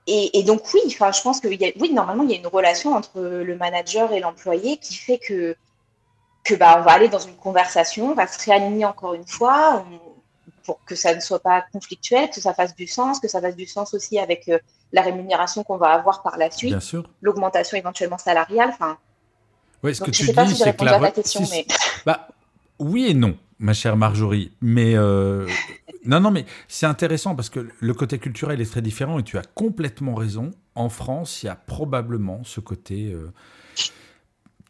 Et, donc, oui, enfin, je pense que oui, normalement, il y a une relation entre le manager et l'employé qui fait que que bah, on va aller dans une conversation, on va se réaligner encore une fois pour que ça ne soit pas conflictuel, que ça fasse du sens, que ça fasse du sens aussi avec euh, la rémunération qu'on va avoir par la suite, l'augmentation éventuellement salariale. Enfin, oui, ce que tu dis, c'est que la, question, mais... bah, oui et non, ma chère Marjorie, mais euh, non, non, mais c'est intéressant parce que le côté culturel est très différent et tu as complètement raison. En France, il y a probablement ce côté. Euh,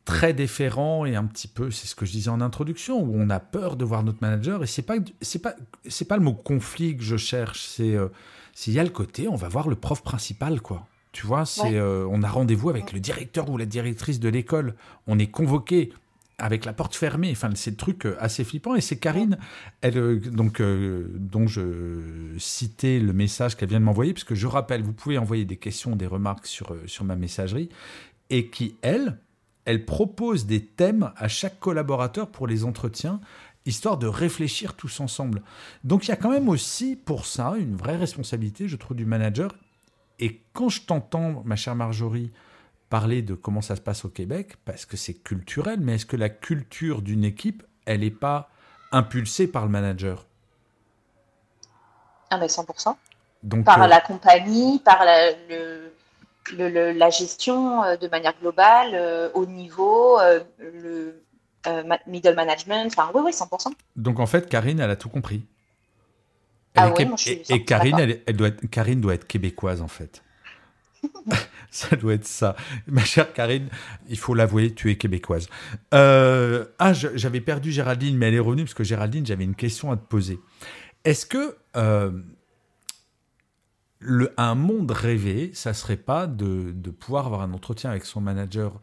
très déférent et un petit peu, c'est ce que je disais en introduction, où on a peur de voir notre manager. Et c'est pas c'est pas c'est pas le mot conflit que je cherche. C'est euh, s'il y a le côté, on va voir le prof principal, quoi. Tu vois, c'est euh, on a rendez-vous avec le directeur ou la directrice de l'école. On est convoqué avec la porte fermée. Enfin, c'est le truc euh, assez flippant. Et c'est Karine, elle, donc, dont je citais le message qu'elle vient de m'envoyer, puisque je rappelle, vous pouvez envoyer des questions, des remarques sur, sur ma messagerie, et qui, elle, elle propose des thèmes à chaque collaborateur pour les entretiens, histoire de réfléchir tous ensemble. Donc il y a quand même aussi pour ça une vraie responsabilité, je trouve, du manager. Et quand je t'entends, ma chère Marjorie, parler de comment ça se passe au Québec, parce que c'est culturel, mais est-ce que la culture d'une équipe, elle n'est pas impulsée par le manager? Ah mais 100%. Donc, par euh, la compagnie, par le, la gestion euh, de manière globale, euh, au niveau, le middle management, enfin oui, oui, 100%. Donc en fait, Karine, elle a tout compris. Ah et, Karine, elle, doit être, Karine doit être québécoise en fait. ça doit être ça. Ma chère Karine, il faut l'avouer, tu es québécoise. ah, j'avais perdu Géraldine, mais elle est revenue parce que Géraldine, j'avais une question à te poser. Est-ce que un monde rêvé, ça serait pas de, pouvoir avoir un entretien avec son manager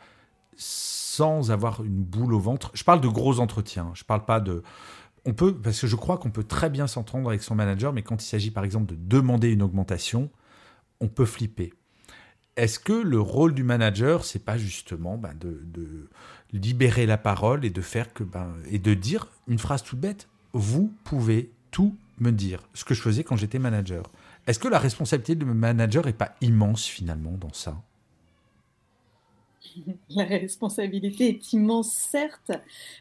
sans avoir une boule au ventre? Je parle de gros entretiens. Je parle pas de. On peut, parce que je crois qu'on peut très bien s'entendre avec son manager, mais quand il s'agit par exemple de demander une augmentation, on peut flipper. Est-ce que le rôle du manager, c'est pas justement ben, de, libérer la parole et de faire que ben, et de dire une phrase toute bête? Vous pouvez tout me dire. Ce que je faisais quand j'étais manager. Est-ce que la responsabilité de manager n'est pas immense finalement dans ça? La responsabilité est immense, certes,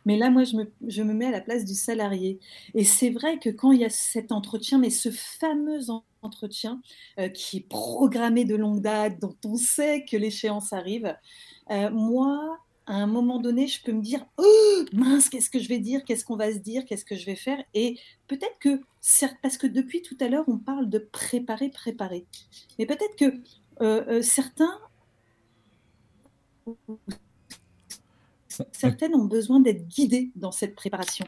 mais là, moi, je me, je me, mets à la place du salarié. Et c'est vrai que quand il y a cet entretien, mais ce fameux entretien euh, qui est programmé de longue date, dont on sait que l'échéance arrive, euh, moi, à un moment donné, je peux me dire oh, mince, qu'est-ce que je vais dire, qu'est-ce qu'on va se dire, qu'est-ce que je vais faire? Et peut-être que, parce que depuis tout à l'heure, on parle de préparer, préparer. Mais peut-être que euh, certains certaines ont besoin d'être guidées dans cette préparation.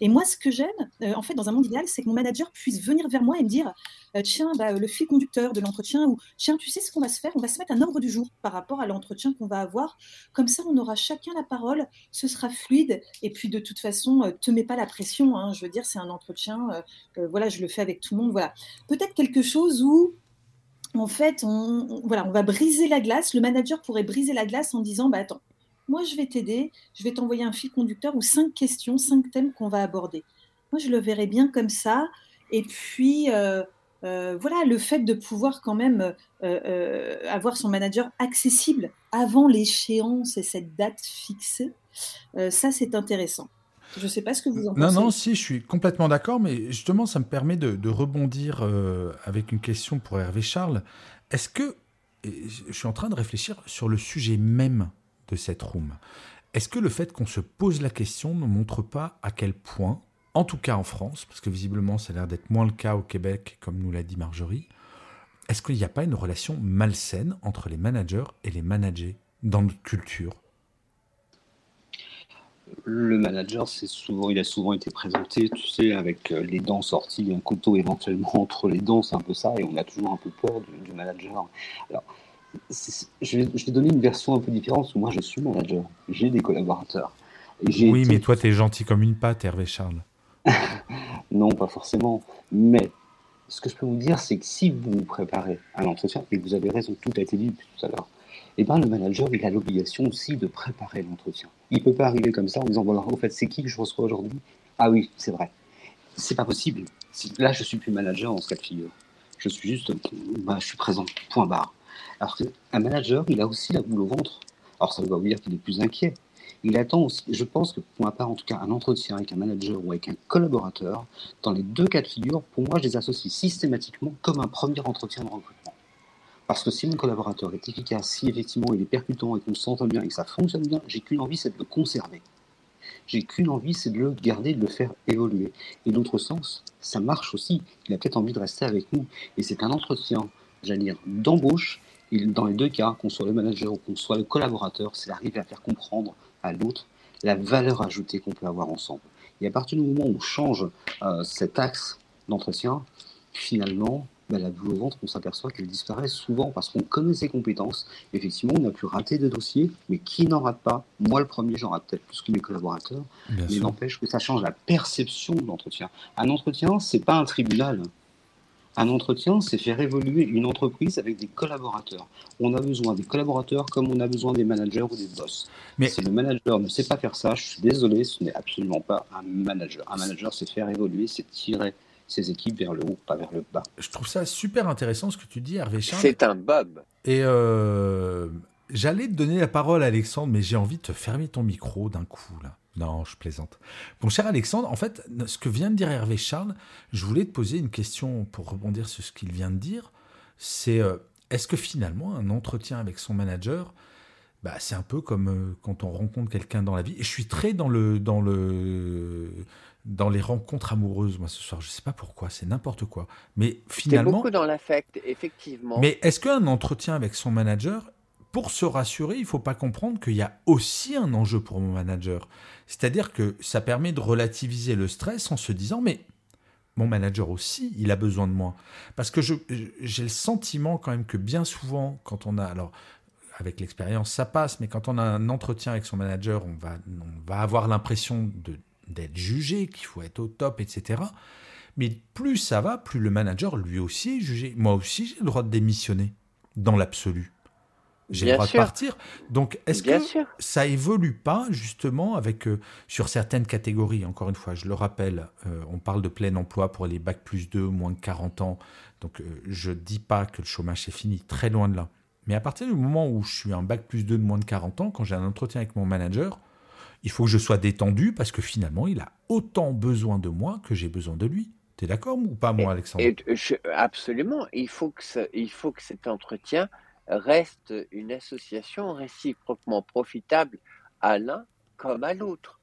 Et moi, ce que j'aime, euh, en fait, dans un monde idéal, c'est que mon manager puisse venir vers moi et me dire euh, Tiens, bah, le fil conducteur de l'entretien, ou Tiens, tu sais ce qu'on va se faire? On va se mettre un ordre du jour par rapport à l'entretien qu'on va avoir. Comme ça, on aura chacun la parole, ce sera fluide. Et puis, de toute façon, euh, te mets pas la pression. Hein. je veux dire, c'est un entretien. voilà, je le fais avec tout le monde. Voilà. Peut-être quelque chose où en fait, on, voilà, on va briser la glace. Le manager pourrait briser la glace en disant, bah attends, moi je vais t'aider, je vais t'envoyer un fil conducteur ou cinq questions, cinq thèmes qu'on va aborder. Moi, je le verrais bien comme ça. Et puis, euh, euh, voilà, le fait de pouvoir quand même euh, avoir son manager accessible avant l'échéance et cette date fixée, ça c'est intéressant. Je ne sais pas ce que vous en pensez. Non, non, si, je suis complètement d'accord, mais justement, ça me permet de, rebondir avec une question pour Hervé Charles. Est-ce que, je suis en train de réfléchir sur le sujet même cette room, est-ce que le fait qu'on se pose la question ne montre pas à quel point, en tout cas en France, parce que visiblement ça a l'air d'être moins le cas au Québec, comme nous l'a dit Marjorie, est-ce qu'il n'y a pas une relation malsaine entre les managers et les managers dans notre culture? Le manager, c'est souvent, il a souvent été présenté, tu sais, avec euh, les dents sorties, un couteau éventuellement entre les dents, c'est un peu ça, et on a toujours un peu peur du, manager. Alors, je vais, je vais, donner une version un peu différente, moi je suis manager, j'ai des collaborateurs. oui, mais toi, tu es gentil comme une pâte, Hervé Charles. non, pas forcément. Mais ce que je peux vous dire, c'est que si vous vous préparez à l'entretien, et vous avez raison, tout a été dit tout à l'heure, eh ben, le manager, il a l'obligation aussi de préparer l'entretien. Il ne peut pas arriver comme ça en disant, voilà, en fait, c'est qui que je reçois aujourd'hui? Ah oui, c'est vrai. C'est pas possible. Là, je suis plus manager dans ce cas de figure. Je suis juste, bah, je suis présent, point barre. Alors qu'un manager, il a aussi la boule au ventre. Alors ça veut pas dire qu'il est plus inquiet. Il attend aussi, je pense que pour ma part, en tout cas, un entretien avec un manager ou avec un collaborateur, dans les deux cas de figure, pour moi, je les associe systématiquement comme un premier entretien de recrutement. Parce que si mon collaborateur est efficace, si effectivement il est percutant et qu'on se sente bien et que ça fonctionne bien, j'ai qu'une envie, c'est de le conserver. J'ai qu'une envie, c'est de le garder, de le faire évoluer. Et l'autre sens, ça marche aussi. Il a peut-être envie de rester avec nous. Et c'est un entretien, j'allais dire, d'embauche. Dans les deux cas, qu'on soit le manager ou qu'on soit le collaborateur, c'est d'arriver à faire comprendre à l'autre la valeur ajoutée qu'on peut avoir ensemble. Et à partir du moment où on change euh, cet axe d'entretien, finalement, bah, la boule au ventre, on s'aperçoit qu'elle disparaît souvent parce qu'on connaît ses compétences. Effectivement, on a pu rater de dossiers, mais qui n'en rate pas? Moi, le premier, j'en rate peut-être plus que mes collaborateurs, mais n'empêche que ça change la perception de l'entretien. Un entretien, c'est pas un tribunal. Un entretien, c'est faire évoluer une entreprise avec des collaborateurs. On a besoin des collaborateurs comme on a besoin des managers ou des boss. Mais si le manager ne sait pas faire ça, je suis désolé, ce n'est absolument pas un manager. Un manager, c'est faire évoluer, c'est tirer ses équipes vers le haut, pas vers le bas. Je trouve ça super intéressant ce que tu dis, Hervé Charles. C'est un bob. Et euh, j'allais te donner la parole, Alexandre, mais j'ai envie de te fermer ton micro d'un coup, là. Non, je plaisante. Bon, cher Alexandre, en fait, ce que vient de dire Hervé Charles, je voulais te poser une question pour rebondir sur ce qu'il vient de dire. C'est euh, est-ce que finalement, un entretien avec son manager, bah, c'est un peu comme euh, quand on rencontre quelqu'un dans la vie? Et je suis très dans le, dans le, dans les rencontres amoureuses, moi, ce soir. Je ne sais pas pourquoi, c'est n'importe quoi. Mais finalement. beaucoup dans l'affect, effectivement. Mais est-ce qu'un entretien avec son manager, pour se rassurer, il ne faut pas comprendre qu'il y a aussi un enjeu pour mon manager. C'est-à-dire que ça permet de relativiser le stress en se disant, mais mon manager aussi, il a besoin de moi. Parce que j'ai le sentiment quand même que bien souvent, quand on a... Alors, avec l'expérience, ça passe, mais quand on a un entretien avec son manager, on va, avoir l'impression d'être jugé, qu'il faut être au top, etc. Mais plus ça va, plus le manager lui aussi est jugé. Moi aussi, j'ai le droit de démissionner, dans l'absolu. J'ai le droit de partir. Donc, est-ce que ça évolue pas justement avec euh, sur certaines catégories? Encore une fois, je le rappelle, euh, on parle de plein emploi pour les bacs plus 2, moins de 40 ans. Donc, euh, je dis pas que le chômage c'est fini, très loin de là. Mais à partir du moment où je suis un bac plus 2 de moins de 40 ans, quand j'ai un entretien avec mon manager, il faut que je sois détendu parce que finalement, il a autant besoin de moi que j'ai besoin de lui. Tu es d'accord ou pas, moi, Alexandre? Absolument. Il faut, que il faut que cet entretien reste une association réciproquement profitable à l'un comme à l'autre.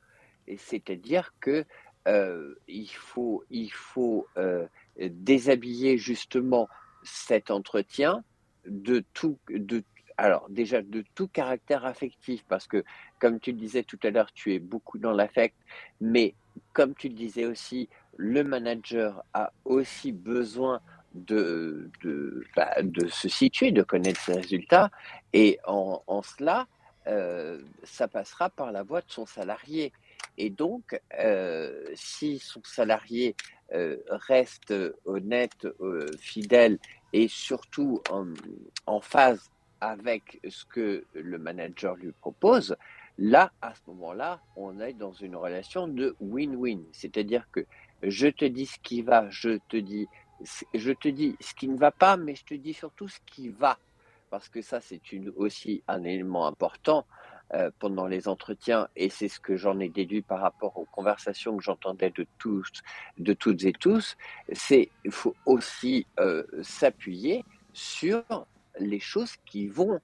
Et c'est-à-dire que euh, il faut, il faut euh, déshabiller justement cet entretien de tout, de, alors déjà de tout caractère affectif, parce que comme tu le disais tout à l'heure, tu es beaucoup dans l'affect, mais comme tu le disais aussi, le manager a aussi besoin de, bah, de se situer, de connaître ses résultats. Et en, en cela, euh, ça passera par la voie de son salarié. Et donc, euh, si son salarié euh, reste honnête, fidèle et surtout en, en, phase avec ce que le manager lui propose, là, à ce moment-là, on est dans une relation de win-win. C'est-à-dire que je te dis ce qui va, je te dis je te dis ce qui ne va pas, mais je te dis surtout ce qui va. Parce que ça, c'est aussi un élément important euh, pendant les entretiens, et c'est ce que j'en ai déduit par rapport aux conversations que j'entendais de de toutes et tous, c'est il faut aussi euh, s'appuyer sur les choses qui vont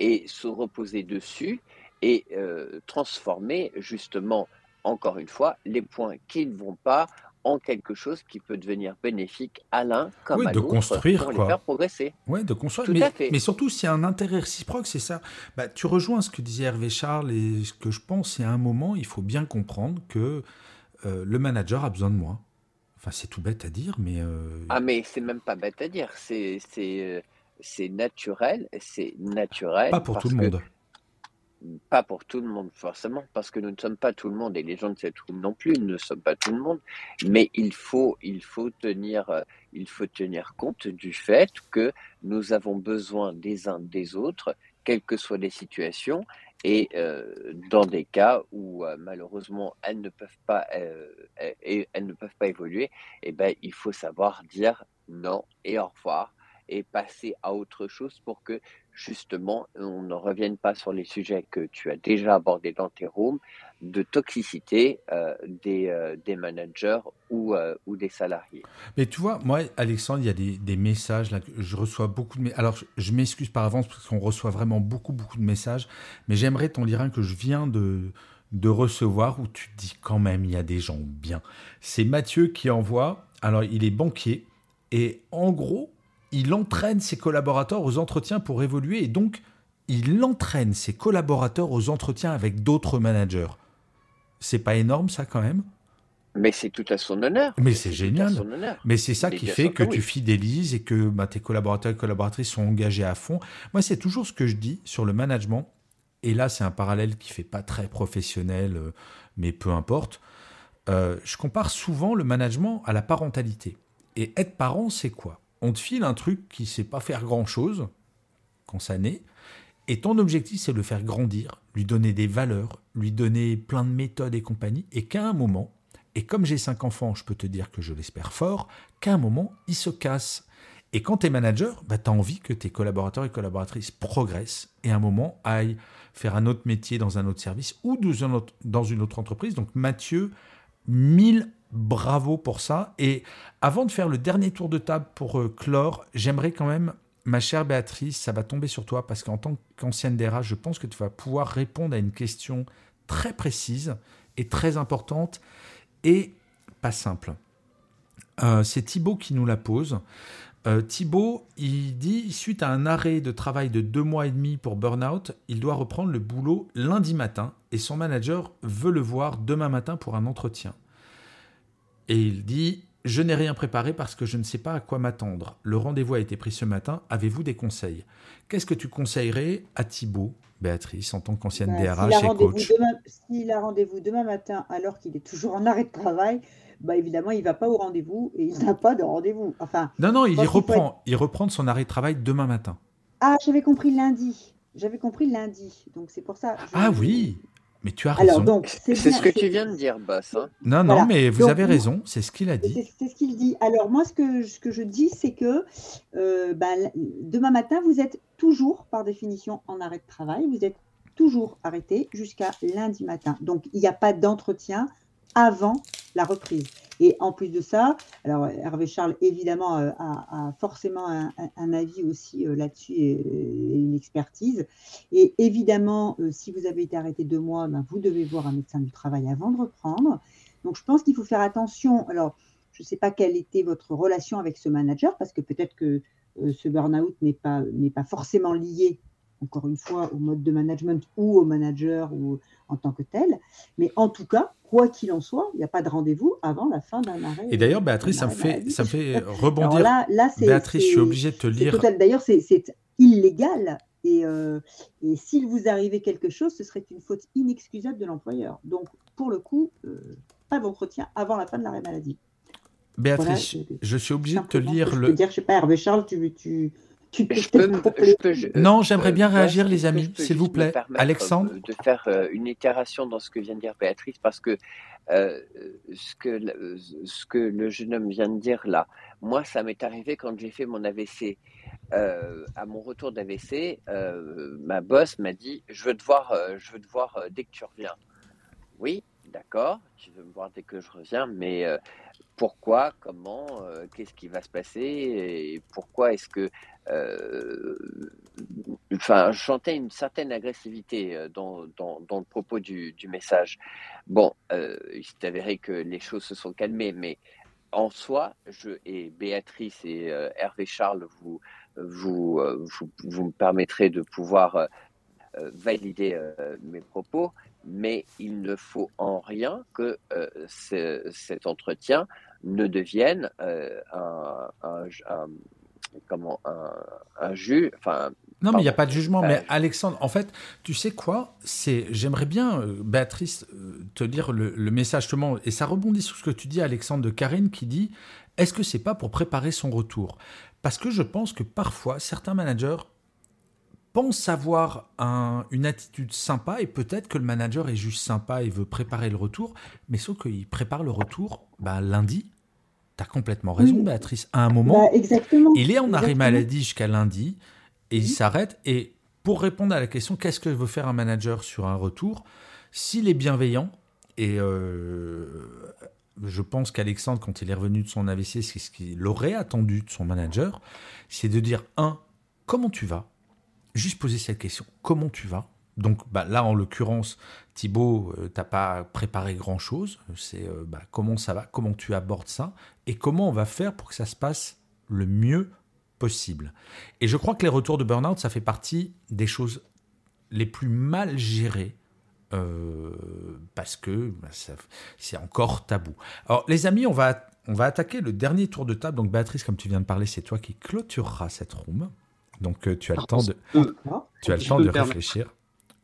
et se reposer dessus et euh, transformer justement, encore une fois, les points qui ne vont pas en quelque chose qui peut devenir bénéfique à l'un comme à l'autre pour les faire progresser. Oui, de construire. mais, mais, surtout, s'il y a un intérêt réciproque, c'est ça. Bah, tu rejoins ce que disait Hervé Charles et ce que je pense, c'est à un moment, il faut bien comprendre que euh, le manager a besoin de moi. Enfin, c'est tout bête à dire, mais... Euh... Ah, mais c'est même pas bête à dire. C'est euh, naturel. C'est naturel. Pas pour tout le monde pas pour tout le monde forcément, parce que nous ne sommes pas tout le monde et les gens de cette room non plus ne sommes pas tout le monde. Mais il faut, il faut tenir, euh, il faut tenir compte du fait que nous avons besoin des uns des autres, quelles que soient les situations, et euh, dans des cas où euh, malheureusement elles ne peuvent pas, elles ne peuvent pas évoluer, eh ben il faut savoir dire non et au revoir et passer à autre chose pour que justement on ne revienne pas sur les sujets que tu as déjà abordés dans tes rooms de toxicité euh, des, euh, des, managers ou, euh, ou, des salariés. Mais tu vois, moi, Alexandre, il y a des, messages, je reçois beaucoup de... Alors, je, m'excuse par avance parce qu'on reçoit vraiment beaucoup, beaucoup de messages, mais j'aimerais t'en lire un que je viens de, de recevoir où tu te dis quand même, il y a des gens bien. C'est Mathieu qui envoie, alors il est banquier, et en gros, il entraîne ses collaborateurs aux entretiens pour évoluer et donc il entraîne ses collaborateurs aux entretiens avec d'autres managers. C'est pas énorme ça quand même? Mais c'est tout à son honneur. Mais c'est génial. Mais c'est ça qui fait que, tu fidélises et que bah, tes collaborateurs et collaboratrices sont engagés à fond. Moi, c'est toujours ce que je dis sur le management. Et là, c'est un parallèle qui fait pas très professionnel, euh, mais peu importe. Euh, je compare souvent le management à la parentalité. Et être parent, c'est quoi? On te file un truc qui ne sait pas faire grand-chose quand ça naît, et ton objectif, c'est de le faire grandir, lui donner des valeurs, lui donner plein de méthodes et compagnie, et qu'à un moment, et comme j'ai cinq enfants, je peux te dire que je l'espère fort, qu'à un moment, il se casse. Et quand tu es manager, bah, tu as envie que tes collaborateurs et collaboratrices progressent et à un moment aillent faire un autre métier dans un autre service ou dans une autre entreprise. Donc Mathieu, mille bravo pour ça. Et avant de faire le dernier tour de table pour euh, j'aimerais quand même, ma chère Béatrice, ça va tomber sur toi parce qu'en tant qu'ancienne DRH, je pense que tu vas pouvoir répondre à une question très précise et très importante et pas simple. Euh, c'est Thibaut qui nous la pose. Euh, Thibaut, il dit, suite à un arrêt de travail de deux mois et demi pour burn-out, il doit reprendre le boulot lundi matin et son manager veut le voir demain matin pour un entretien. Et il dit Je n'ai rien préparé parce que je ne sais pas à quoi m'attendre. Le rendez-vous a été pris ce matin. Avez-vous des conseils? Qu'est-ce que tu conseillerais à Thibaut, Béatrice, en tant qu'ancienne DRH bah, et coach S'il a rendez-vous demain matin alors qu'il est toujours en arrêt de travail, bah évidemment, il ne va pas au rendez-vous et il n'a pas de rendez-vous. Enfin, non, non, il reprend, il reprend son arrêt de travail demain matin. Ah, j'avais compris lundi. j'avais compris lundi, donc c'est pour ça. je- Ah oui, mais tu as raison. Alors donc, C'est ce que tu viens de dire, Boss. hein. non, non, Voilà. mais vous Donc, avez raison, c'est ce qu'il a dit. C'est c'est ce qu'il dit. Alors moi, ce que, ce que je dis, c'est que euh, l- demain matin, vous êtes toujours, par définition, en arrêt de travail. Vous êtes toujours arrêté jusqu'à lundi matin. Donc, il n'y a pas d'entretien avant la reprise. Et en plus de ça, alors Hervé Charles, évidemment, euh, a, forcément un, avis aussi euh, là-dessus et, et une expertise. Et évidemment, euh, si vous avez été arrêté deux mois, ben, vous devez voir un médecin du travail avant de reprendre. Donc, je pense qu'il faut faire attention. Alors, je ne sais pas quelle était votre relation avec ce manager, parce que peut-être que ce burn-out n'est pas, n'est pas forcément lié, encore une fois, au mode de management ou au manager ou en tant que tel. Mais en tout cas, quoi qu'il en soit, il n'y a pas de rendez-vous avant la fin d'un arrêt. Et d'ailleurs, Béatrice, ça me fait, ça me fait Alors rebondir. là, là c'est. Béatrice, je suis c'est- obligé de te lire. D'ailleurs, c'est illégal. Et, euh, et s'il vous arrivait quelque chose, ce serait une faute inexcusable de l'employeur. Donc, pour le coup, euh, pas d'entretien avant la fin de l'arrêt maladie. Voilà, Béatrice, je- je suis obligé de te lire que je le. peux dire, je sais pas, Hervé Charles, tu, tu, tu peux Je peux, peut-être me- compléter. je peux- je- Non, j'aimerais euh, bien Boss, réagir, les amis, s'il vous plaît. permettre, Alexandre euh, de faire euh, une itération dans ce que vient de dire Béatrice, parce que euh, ce, que le- ce que le jeune homme vient de dire là, moi, ça m'est arrivé quand j'ai fait mon AVC. Euh, à mon retour d'AVC, euh, ma boss m'a dit Je veux te voir, euh, je veux te voir euh, dès que tu reviens. Oui, d'accord, tu veux me voir dès que je reviens, mais euh, pourquoi, comment, euh, qu'est-ce qui va se passer et pourquoi est-ce que. euh, Enfin, je une certaine agressivité dans, dans, le propos du, du message. Bon, il s'est avéré que les choses se sont calmées, mais en soi, je et Béatrice et Hervé Charles, vous, vous, vous, vous me permettrez de pouvoir valider mes propos, mais il ne faut en rien que euh, ce- cet entretien ne devienne euh, un, un, un- comment un, un jus, enfin Non, mais il n'y a pas de jugement. Euh, Mais Alexandre, en fait, tu sais quoi? C'est, j'aimerais bien, euh, Béatrice, euh, te lire le, le message justement, et ça rebondit sur ce que tu dis, Alexandre de Karine, qui dit Est-ce que c'est pas pour préparer son retour? Parce que je pense que parfois, certains managers pensent avoir un- une attitude sympa, et peut-être que le manager est juste sympa et veut préparer le retour, mais sauf qu'il prépare le retour bah, lundi. T'as complètement raison, Oui. Béatrice. À un moment, Bah, exactement. il est en arrêt Exactement. maladie jusqu'à lundi et il s'arrête. Et pour répondre à la question, qu'est-ce que veut faire un manager sur un retour? S'il est bienveillant, et euh, je pense qu'Alexandre, quand il est revenu de son AVC, c'est ce qu'il aurait attendu de son manager, c'est de dire un, comment tu vas? Juste poser cette question, comment tu vas? Donc bah, là, en l'occurrence, Thibaut, euh, t'as pas préparé grand-chose. C'est euh, bah, comment ça va, comment tu abordes ça, et comment on va faire pour que ça se passe le mieux possible? Et je crois que les retours de burn-out, ça fait partie des choses les plus mal gérées. euh, parce que bah, c'est encore tabou. Alors les amis, on va, on va attaquer le dernier tour de table. Donc Béatrice, comme tu viens de parler, c'est toi qui clôtureras cette room. Donc euh, tu as le temps de, tu as le temps réfléchir.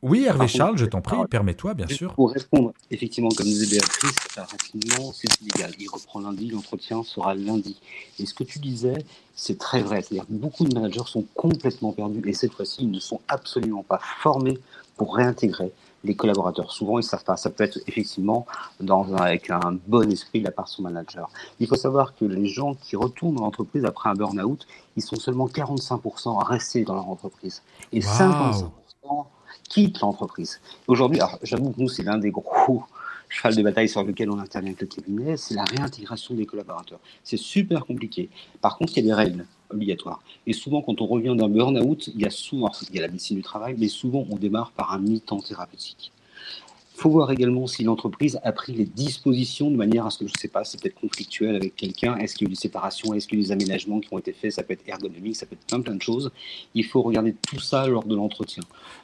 Oui, Hervé Charles, je t'en prie, permets-toi, bien sûr. Pour répondre, effectivement, comme disait Béatrice, rapidement, c'est illégal. Il reprend lundi, l'entretien sera lundi. Et ce que tu disais, c'est très vrai. C'est-à-dire que beaucoup de managers sont complètement perdus et cette fois-ci, ils ne sont absolument pas formés pour réintégrer les collaborateurs. Souvent, ils ne savent pas. Ça peut être effectivement dans un- avec un bon esprit de la part de son manager. Il faut savoir que les gens qui retournent dans l'entreprise après un burn-out, ils sont seulement 45% à rester dans leur entreprise. Et Waouh. 55% quittent l'entreprise. Aujourd'hui, alors j'avoue que nous, c'est l'un des gros cheval de bataille sur lequel on intervient avec le cabinet, c'est la réintégration des collaborateurs. C'est super compliqué. Par contre, il y a des règles obligatoires. Et souvent, quand on revient d'un burn-out, il y a souvent, il y a la médecine du travail, mais souvent, on démarre par un mi-temps thérapeutique. Il faut voir également si l'entreprise a pris les dispositions de manière à ce que, je ne sais pas, c'est peut-être conflictuel avec quelqu'un, est-ce qu'il y a eu des séparations, est-ce qu'il y a eu des aménagements qui ont été faits, ça peut être ergonomique, ça peut être plein plein de choses. Il faut regarder tout ça lors de l'entretien.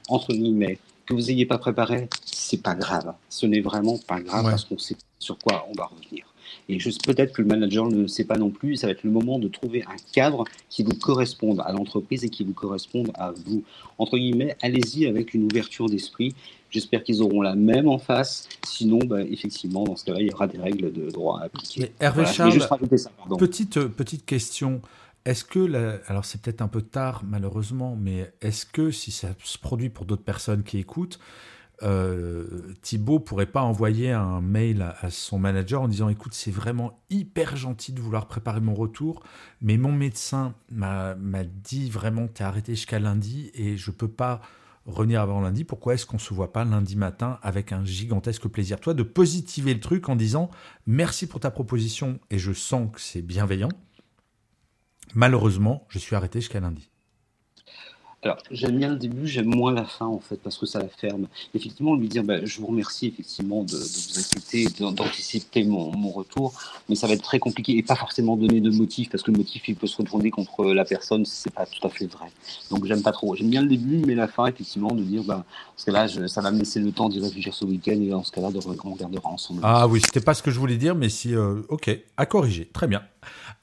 Entre guillemets, que vous n'ayez pas préparé, c'est pas grave. Ce n'est vraiment pas grave Ouais. parce qu'on sait sur quoi on va revenir. Et juste peut-être que le manager ne le sait pas non plus. Ça va être le moment de trouver un cadre qui vous corresponde à l'entreprise et qui vous corresponde à vous. Entre guillemets, allez-y avec une ouverture d'esprit. J'espère qu'ils auront la même en face. Sinon, bah, effectivement, dans ce cas-là, il y aura des règles de droit à appliquer. Mais Hervé Voilà. Charles, juste ça. Petite, euh, petite question. est-ce que, alors c'est peut-être un peu tard malheureusement, mais est-ce que si ça se produit pour d'autres personnes qui écoutent, euh, Thibaut pourrait pas envoyer un mail à, son manager en disant écoute c'est vraiment hyper gentil de vouloir préparer mon retour mais mon médecin m'a dit vraiment t'es arrêté jusqu'à lundi et je peux pas revenir avant lundi. Pourquoi est-ce qu'on se voit pas lundi matin avec un gigantesque plaisir? Toi de positiver le truc en disant merci pour ta proposition et je sens que c'est bienveillant. Malheureusement je suis arrêté jusqu'à lundi alors, j'aime bien le début, j'aime moins la fin, en fait, parce que ça la ferme. Effectivement, lui dire, bah, je vous remercie, effectivement, de, de vous accepter, d'anticiper mon, retour, mais ça va être très compliqué, et pas forcément donner de motif, parce que le motif, il peut se retourner contre la personne, c'est pas tout à fait vrai. Donc, j'aime pas trop. J'aime bien le début, mais la fin, effectivement, de dire, bah, parce que là, ça va me laisser le temps d'y réfléchir ce week-end, et dans ce cas-là, on regardera ensemble. Ah oui, c'était pas ce que je voulais dire, mais si, euh, ok, à corriger, très bien.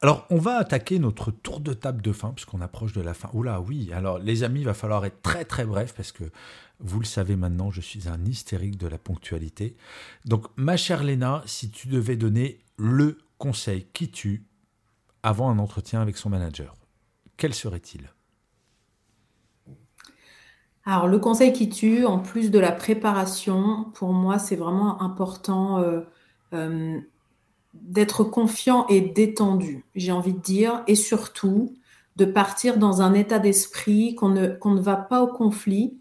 Alors, on va attaquer notre tour de table de fin, puisqu'on approche de la fin. Oula, oui. Alors, les amis, il va falloir être très très bref, parce que vous le savez maintenant, je suis un hystérique de la ponctualité. Donc, ma chère Léna, si tu devais donner le conseil qui tue avant un entretien avec son manager, quel serait-il? Alors, le conseil qui tue, en plus de la préparation, pour moi, c'est vraiment important euh, euh, d'être confiant et détendu, j'ai envie de dire, et surtout de partir dans un état d'esprit qu'on ne, qu'on ne va pas au conflit,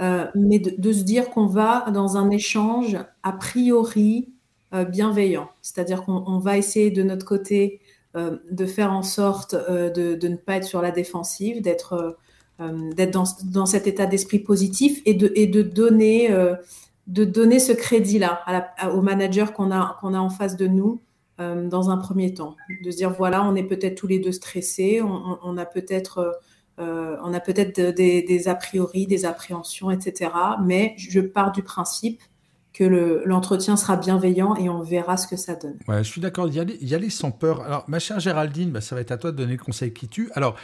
euh, mais de, se dire qu'on va dans un échange a priori euh, bienveillant. C'est-à-dire qu'on va essayer de notre côté euh, de faire en sorte de, de, ne pas être sur la défensive, d'être d'être dans, dans, cet état d'esprit positif et de, et de donner de donner ce crédit-là au manager qu'on a, qu'on a en face de nous euh, dans un premier temps. De se dire, voilà, on est peut-être tous les deux stressés, on, a peut-être euh, peut-être des, a priori, des appréhensions, etc. Mais je pars du principe que l'entretien sera bienveillant et on verra ce que ça donne. Ouais, je suis d'accord, y, aller, y sans peur. Alors, ma chère Géraldine, bah, ça va être à toi de donner le conseil qui tue. Alors,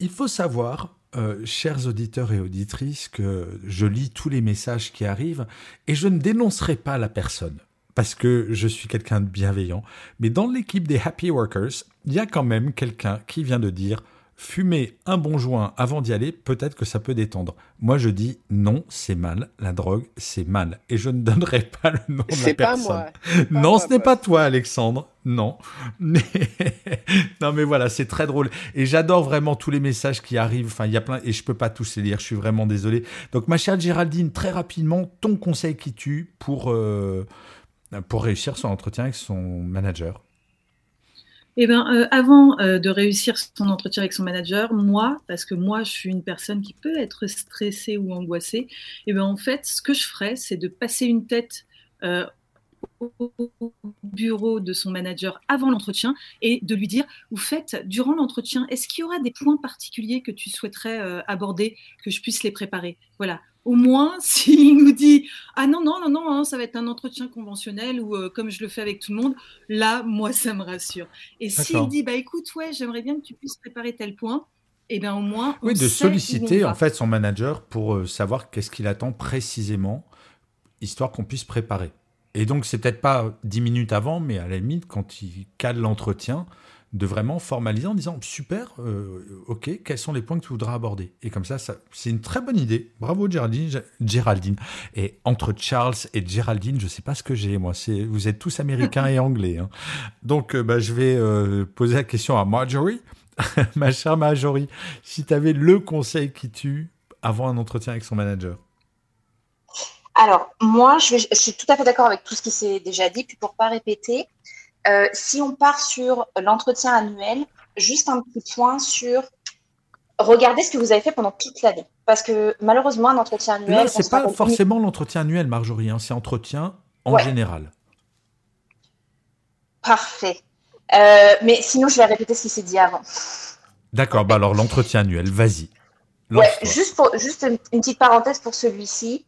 il faut savoir, euh, chers auditeurs et auditrices, que je lis tous les messages qui arrivent et je ne dénoncerai pas la personne parce que je suis quelqu'un de bienveillant. Mais dans l'équipe des Happy Workers, il y a quand même quelqu'un qui vient de dire fumer un bon joint avant d'y aller, peut-être que ça peut détendre. Moi, je dis non, c'est mal. La drogue, c'est mal. Et je ne donnerai pas le nom de la personne. Pas moi. non, ce n'est pas toi, Alexandre. Non. Mais... non, mais voilà, c'est très drôle. Et j'adore vraiment tous les messages qui arrivent. Enfin, il y a plein, et je peux pas tous les lire. Je suis vraiment désolé. Donc, ma chère Géraldine, très rapidement, ton conseil qui tue pour. Euh, pour réussir son entretien avec son manager. Eh ben, euh, avant euh, de réussir son entretien avec son manager, moi, parce que moi, je suis une personne qui peut être stressée ou angoissée, eh ben, en fait, ce que je ferais, c'est de passer une tête euh, au bureau de son manager avant l'entretien et de lui dire, vous faites, durant l'entretien, est-ce qu'il y aura des points particuliers que tu souhaiterais aborder, que je puisse les préparer? Voilà, au moins, s'il nous dit Ah non, non, non, non, hein, ça va être un entretien conventionnel ou euh, comme je le fais avec tout le monde, là, moi, ça me rassure. Et s'il dit Bah écoute, ouais, j'aimerais bien que tu puisses préparer tel point, et eh bien au moins. oui, de solliciter en fait son manager pour euh, savoir qu'est-ce qu'il attend précisément, histoire qu'on puisse préparer. Et donc, c'est peut-être pas dix minutes avant, mais à la limite, quand il cale l'entretien, de vraiment formaliser en disant super, euh, ok, quels sont les points que tu voudras aborder? Et comme ça, c'est une très bonne idée. Bravo Géraldine. Géraldine. Et entre Charles et Géraldine, je sais pas ce que j'ai moi. C'est vous êtes tous américains et anglais. Hein. Donc euh, bah, je vais euh, poser la question à Marjorie, ma chère Marjorie, si tu avais le conseil qui tue avant un entretien avec son manager. Alors, moi, je, je, suis tout à fait d'accord avec tout ce qui s'est déjà dit. Puis pour pas répéter, euh, si on part sur l'entretien annuel, juste un petit point sur regardez ce que vous avez fait pendant toute l'année. Parce que malheureusement, un entretien annuel. Là, c'est pas forcément l'entretien annuel, Marjorie, hein, c'est entretien en général. Parfait. Euh, mais sinon, je vais répéter ce qui s'est dit avant. D'accord, bah alors l'entretien annuel, vas-y. Ouais, juste, pour, juste une petite parenthèse pour celui-ci.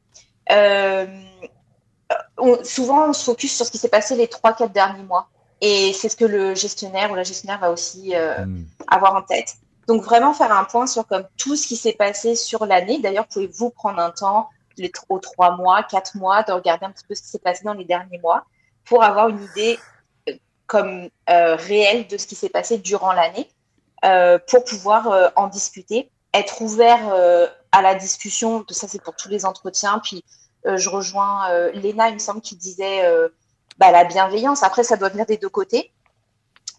Euh, souvent, on se focus sur ce qui s'est passé les 3-4 derniers mois. Et c'est ce que le gestionnaire ou la gestionnaire va aussi euh, hmm. avoir en tête. Donc vraiment faire un point sur comme tout ce qui s'est passé sur l'année. D'ailleurs, pouvez-vous prendre un temps, les aux trois mois, quatre mois, de regarder un petit peu ce qui s'est passé dans les derniers mois pour avoir une idée euh, comme euh, réelle de ce qui s'est passé durant l'année. pour pouvoir en discuter, être ouvert à la discussion. Ça, c'est pour tous les entretiens. Puis, je rejoins Léna, il me semble, qui disait bah, la bienveillance. Après, ça doit venir des deux côtés.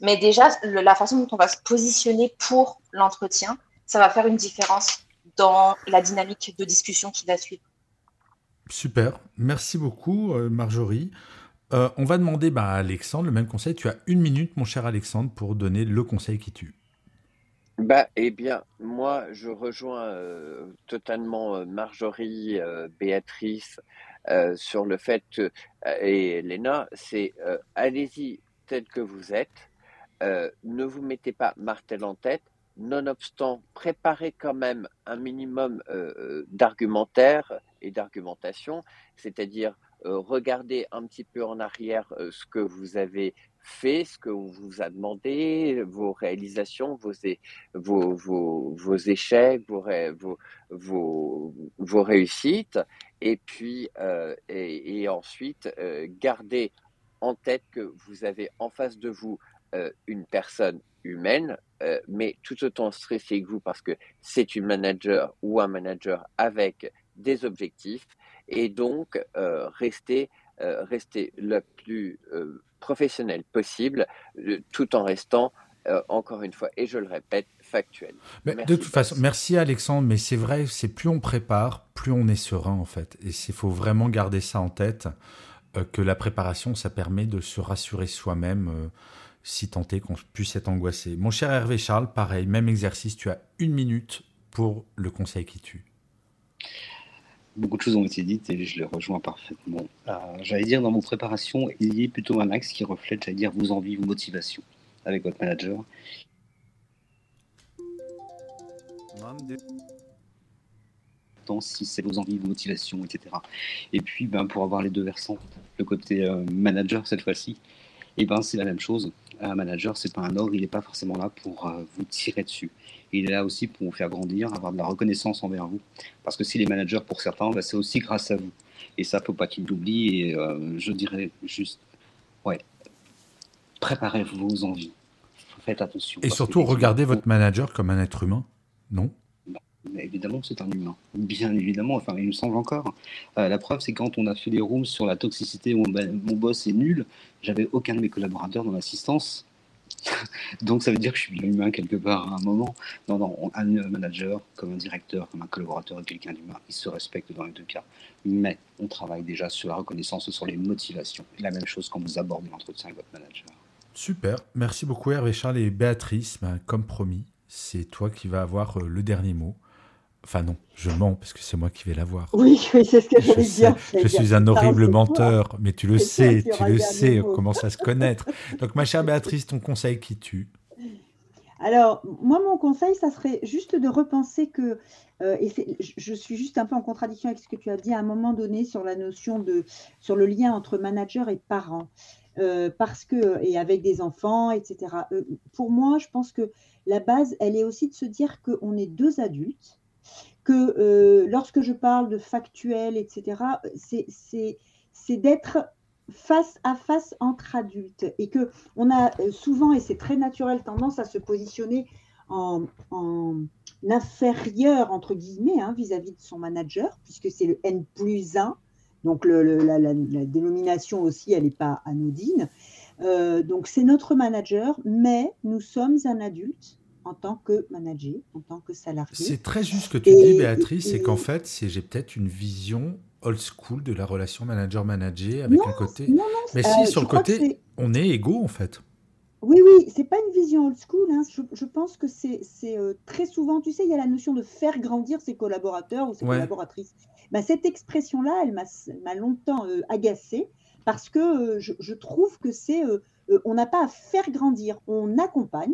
Mais déjà, la façon dont on va se positionner pour l'entretien, ça va faire une différence dans la dynamique de discussion qui va suivre. Super, merci beaucoup euh, Marjorie. Euh, on va demander bah, à Alexandre le même conseil. Tu as une minute, mon cher Alexandre, pour donner le conseil qui tue. Bah, eh bien, moi, je rejoins euh, totalement Marjorie, Béatrice sur le fait, et Léna, c'est allez-y tel que vous êtes, ne vous mettez pas martel en tête, nonobstant, préparez quand même un minimum euh, euh, d'argumentaire et d'argumentation, c'est-à-dire euh, regardez un petit peu en arrière ce que vous avez fait, ce que vous a demandé, vos réalisations, vos, vos, vos, échecs, vos, vos, vos, réussites, et puis et, et, ensuite gardez en tête que vous avez en face de vous une personne humaine, euh, mais tout autant stressé que vous parce que c'est une manager ou un manager avec des objectifs. Et donc euh, rester, euh, rester le plus professionnel possible tout en restant encore une fois, et je le répète, factuel. Mais de toute façon, merci Alexandre, mais c'est vrai, c'est plus on prépare, plus on est serein en fait. Et il faut vraiment garder ça en tête, que la préparation, ça permet de se rassurer soi-même si tant est qu'on puisse être angoissé. Mon cher Hervé Charles, pareil, même exercice, tu as une minute pour le conseil qui tue. Beaucoup de choses ont été dites et je les rejoins parfaitement. Euh, j'allais dire, dans vos préparations, il y a plutôt un axe qui reflète, j'allais dire, vos envies, vos motivations avec votre manager. Si c'est vos envies, vos motivations, etc. Et puis, ben, pour avoir les deux versants, le côté euh, manager cette fois-ci, et ben, c'est la même chose un manager, c'est pas un ordre, il n'est pas forcément là pour euh, vous tirer dessus. Il est là aussi pour vous faire grandir, avoir de la reconnaissance envers vous. Parce que si les managers, pour certains, bah, c'est aussi grâce à vous. Et ça, faut pas qu'ils l'oublient. Et euh, je dirais juste, ouais, préparez vos envies. Faites attention. Et surtout, regardez votre manager comme un être humain, non mais évidemment, c'est un humain. Bien évidemment, enfin, il me semble encore. Euh, la preuve, c'est quand on a fait les rooms sur la toxicité où mon boss est nul, j'avais aucun de mes collaborateurs dans l'assistance. Donc ça veut dire que je suis humain quelque part à un moment. Non, non, un manager, comme un directeur, comme un collaborateur est quelqu'un d'humain. Il se respecte dans les deux cas. Mais on travaille déjà sur la reconnaissance, sur les motivations. La même chose quand vous abordez l'entretien avec votre manager. Super, merci beaucoup Hervé Charles et Béatrice. Ben, comme promis, c'est toi qui vas avoir euh, le dernier mot. Enfin non, je mens parce que c'est moi qui vais l'avoir. Oui, oui c'est ce que je veux dire. Je suis un horrible menteur, mais tu le sais, tu le sais, on commence à se connaître. Donc ma chère Béatrice, ton conseil qui tue alors, moi, mon conseil, ça serait juste de repenser que, euh, et je suis juste un peu en contradiction avec ce que tu as dit à un moment donné sur la notion de, sur le lien entre manager et parent, euh, parce que, et avec des enfants, etc. Euh, pour moi, je pense que la base, elle est aussi de se dire qu'on est deux adultes que euh, lorsque je parle de factuel, etc., c'est d'être face à face entre adultes et que on a souvent, et c'est très naturel, tendance à se positionner en, inférieur, entre guillemets, hein, vis-à-vis de son manager, puisque c'est le N plus 1, donc la, dénomination aussi, elle n'est pas anodine. Euh, donc c'est notre manager, mais nous sommes un adulte en tant que manager, en tant que salarié. C'est très juste ce que tu dis, Béatrice, c'est qu'en fait, j'ai peut-être une vision old school de la relation manager-manager avec un côté. Non, non, Mais si, euh, sur le côté, on est égaux en fait. Oui, oui, c'est pas une vision old school. Hein. Je, pense que c'est euh, très souvent, tu sais, il y a la notion de faire grandir ses collaborateurs ou ses collaboratrices. Ben, cette expression-là, elle m'a longtemps euh, agacée parce que je, je, trouve que c'est, on n'a pas à faire grandir, on accompagne,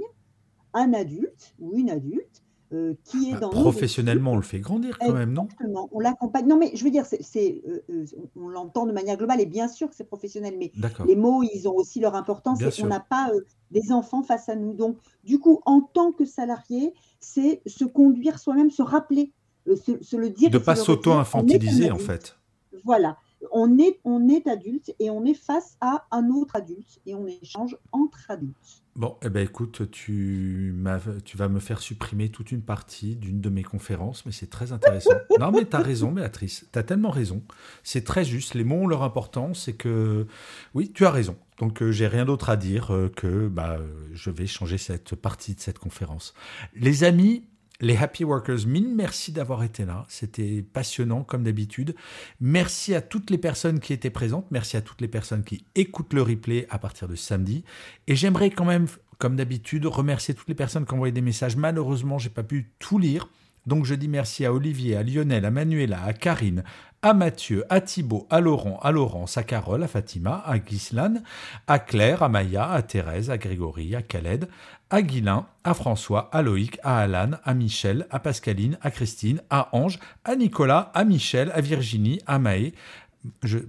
un adulte ou une adulte euh, qui est bah, dans professionnellement on le fait grandir quand même non? On l'accompagne. Non mais je veux dire c'est euh, euh, on l'entend de manière globale et bien sûr que c'est professionnel mais les mots ils ont aussi leur importance et on n'a pas des enfants face à nous. Donc du coup en tant que salarié c'est se conduire soi-même se rappeler se, le dire de pas s'auto-infantiliser en fait voilà on est, on est adulte et on est face à un autre adulte et on échange entre adultes. Bon, eh ben écoute, tu, tu vas me faire supprimer toute une partie d'une de mes conférences, mais c'est très intéressant. non, mais tu as raison, Béatrice, tu as tellement raison. C'est très juste, les mots ont leur importance, c'est que, oui, tu as raison. Donc, euh, j'ai rien d'autre à dire euh, que bah, je vais changer cette partie de cette conférence. Les amis, les Happy Workers, mille merci d'avoir été là. C'était passionnant comme d'habitude. Merci à toutes les personnes qui étaient présentes. Merci à toutes les personnes qui écoutent le replay à partir de samedi. Et j'aimerais quand même, comme d'habitude, remercier toutes les personnes qui ont envoyé des messages. Malheureusement, j'ai pas pu tout lire. Donc je dis merci à Olivier, à Lionel, à Manuela, à Karine, à Mathieu, à Thibault, à Laurent, à Laurence, à Carole, à Fatima, à Ghislaine, à Claire, à Maya, à Thérèse, à Grégory, à Khaled, à Guilain, à François, à Loïc, à Alan, à Michel, à Pascaline, à Christine, à Ange, à Nicolas, à Michel, à Virginie, à Maë,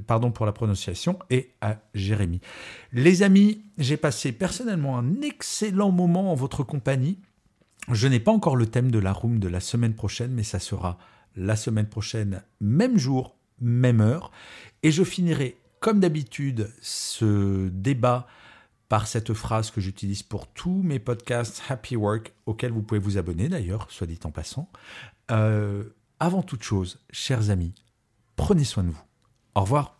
pardon pour la prononciation, et à Jérémy. Les amis, j'ai passé personnellement un excellent moment en votre compagnie. Je n'ai pas encore le thème de la room de la semaine prochaine, mais ça sera la semaine prochaine, même jour, même heure. Et je finirai, comme d'habitude, ce débat par cette phrase que j'utilise pour tous mes podcasts Happy Work, auxquels vous pouvez vous abonner d'ailleurs, soit dit en passant. Euh, avant toute chose, chers amis, prenez soin de vous. Au revoir.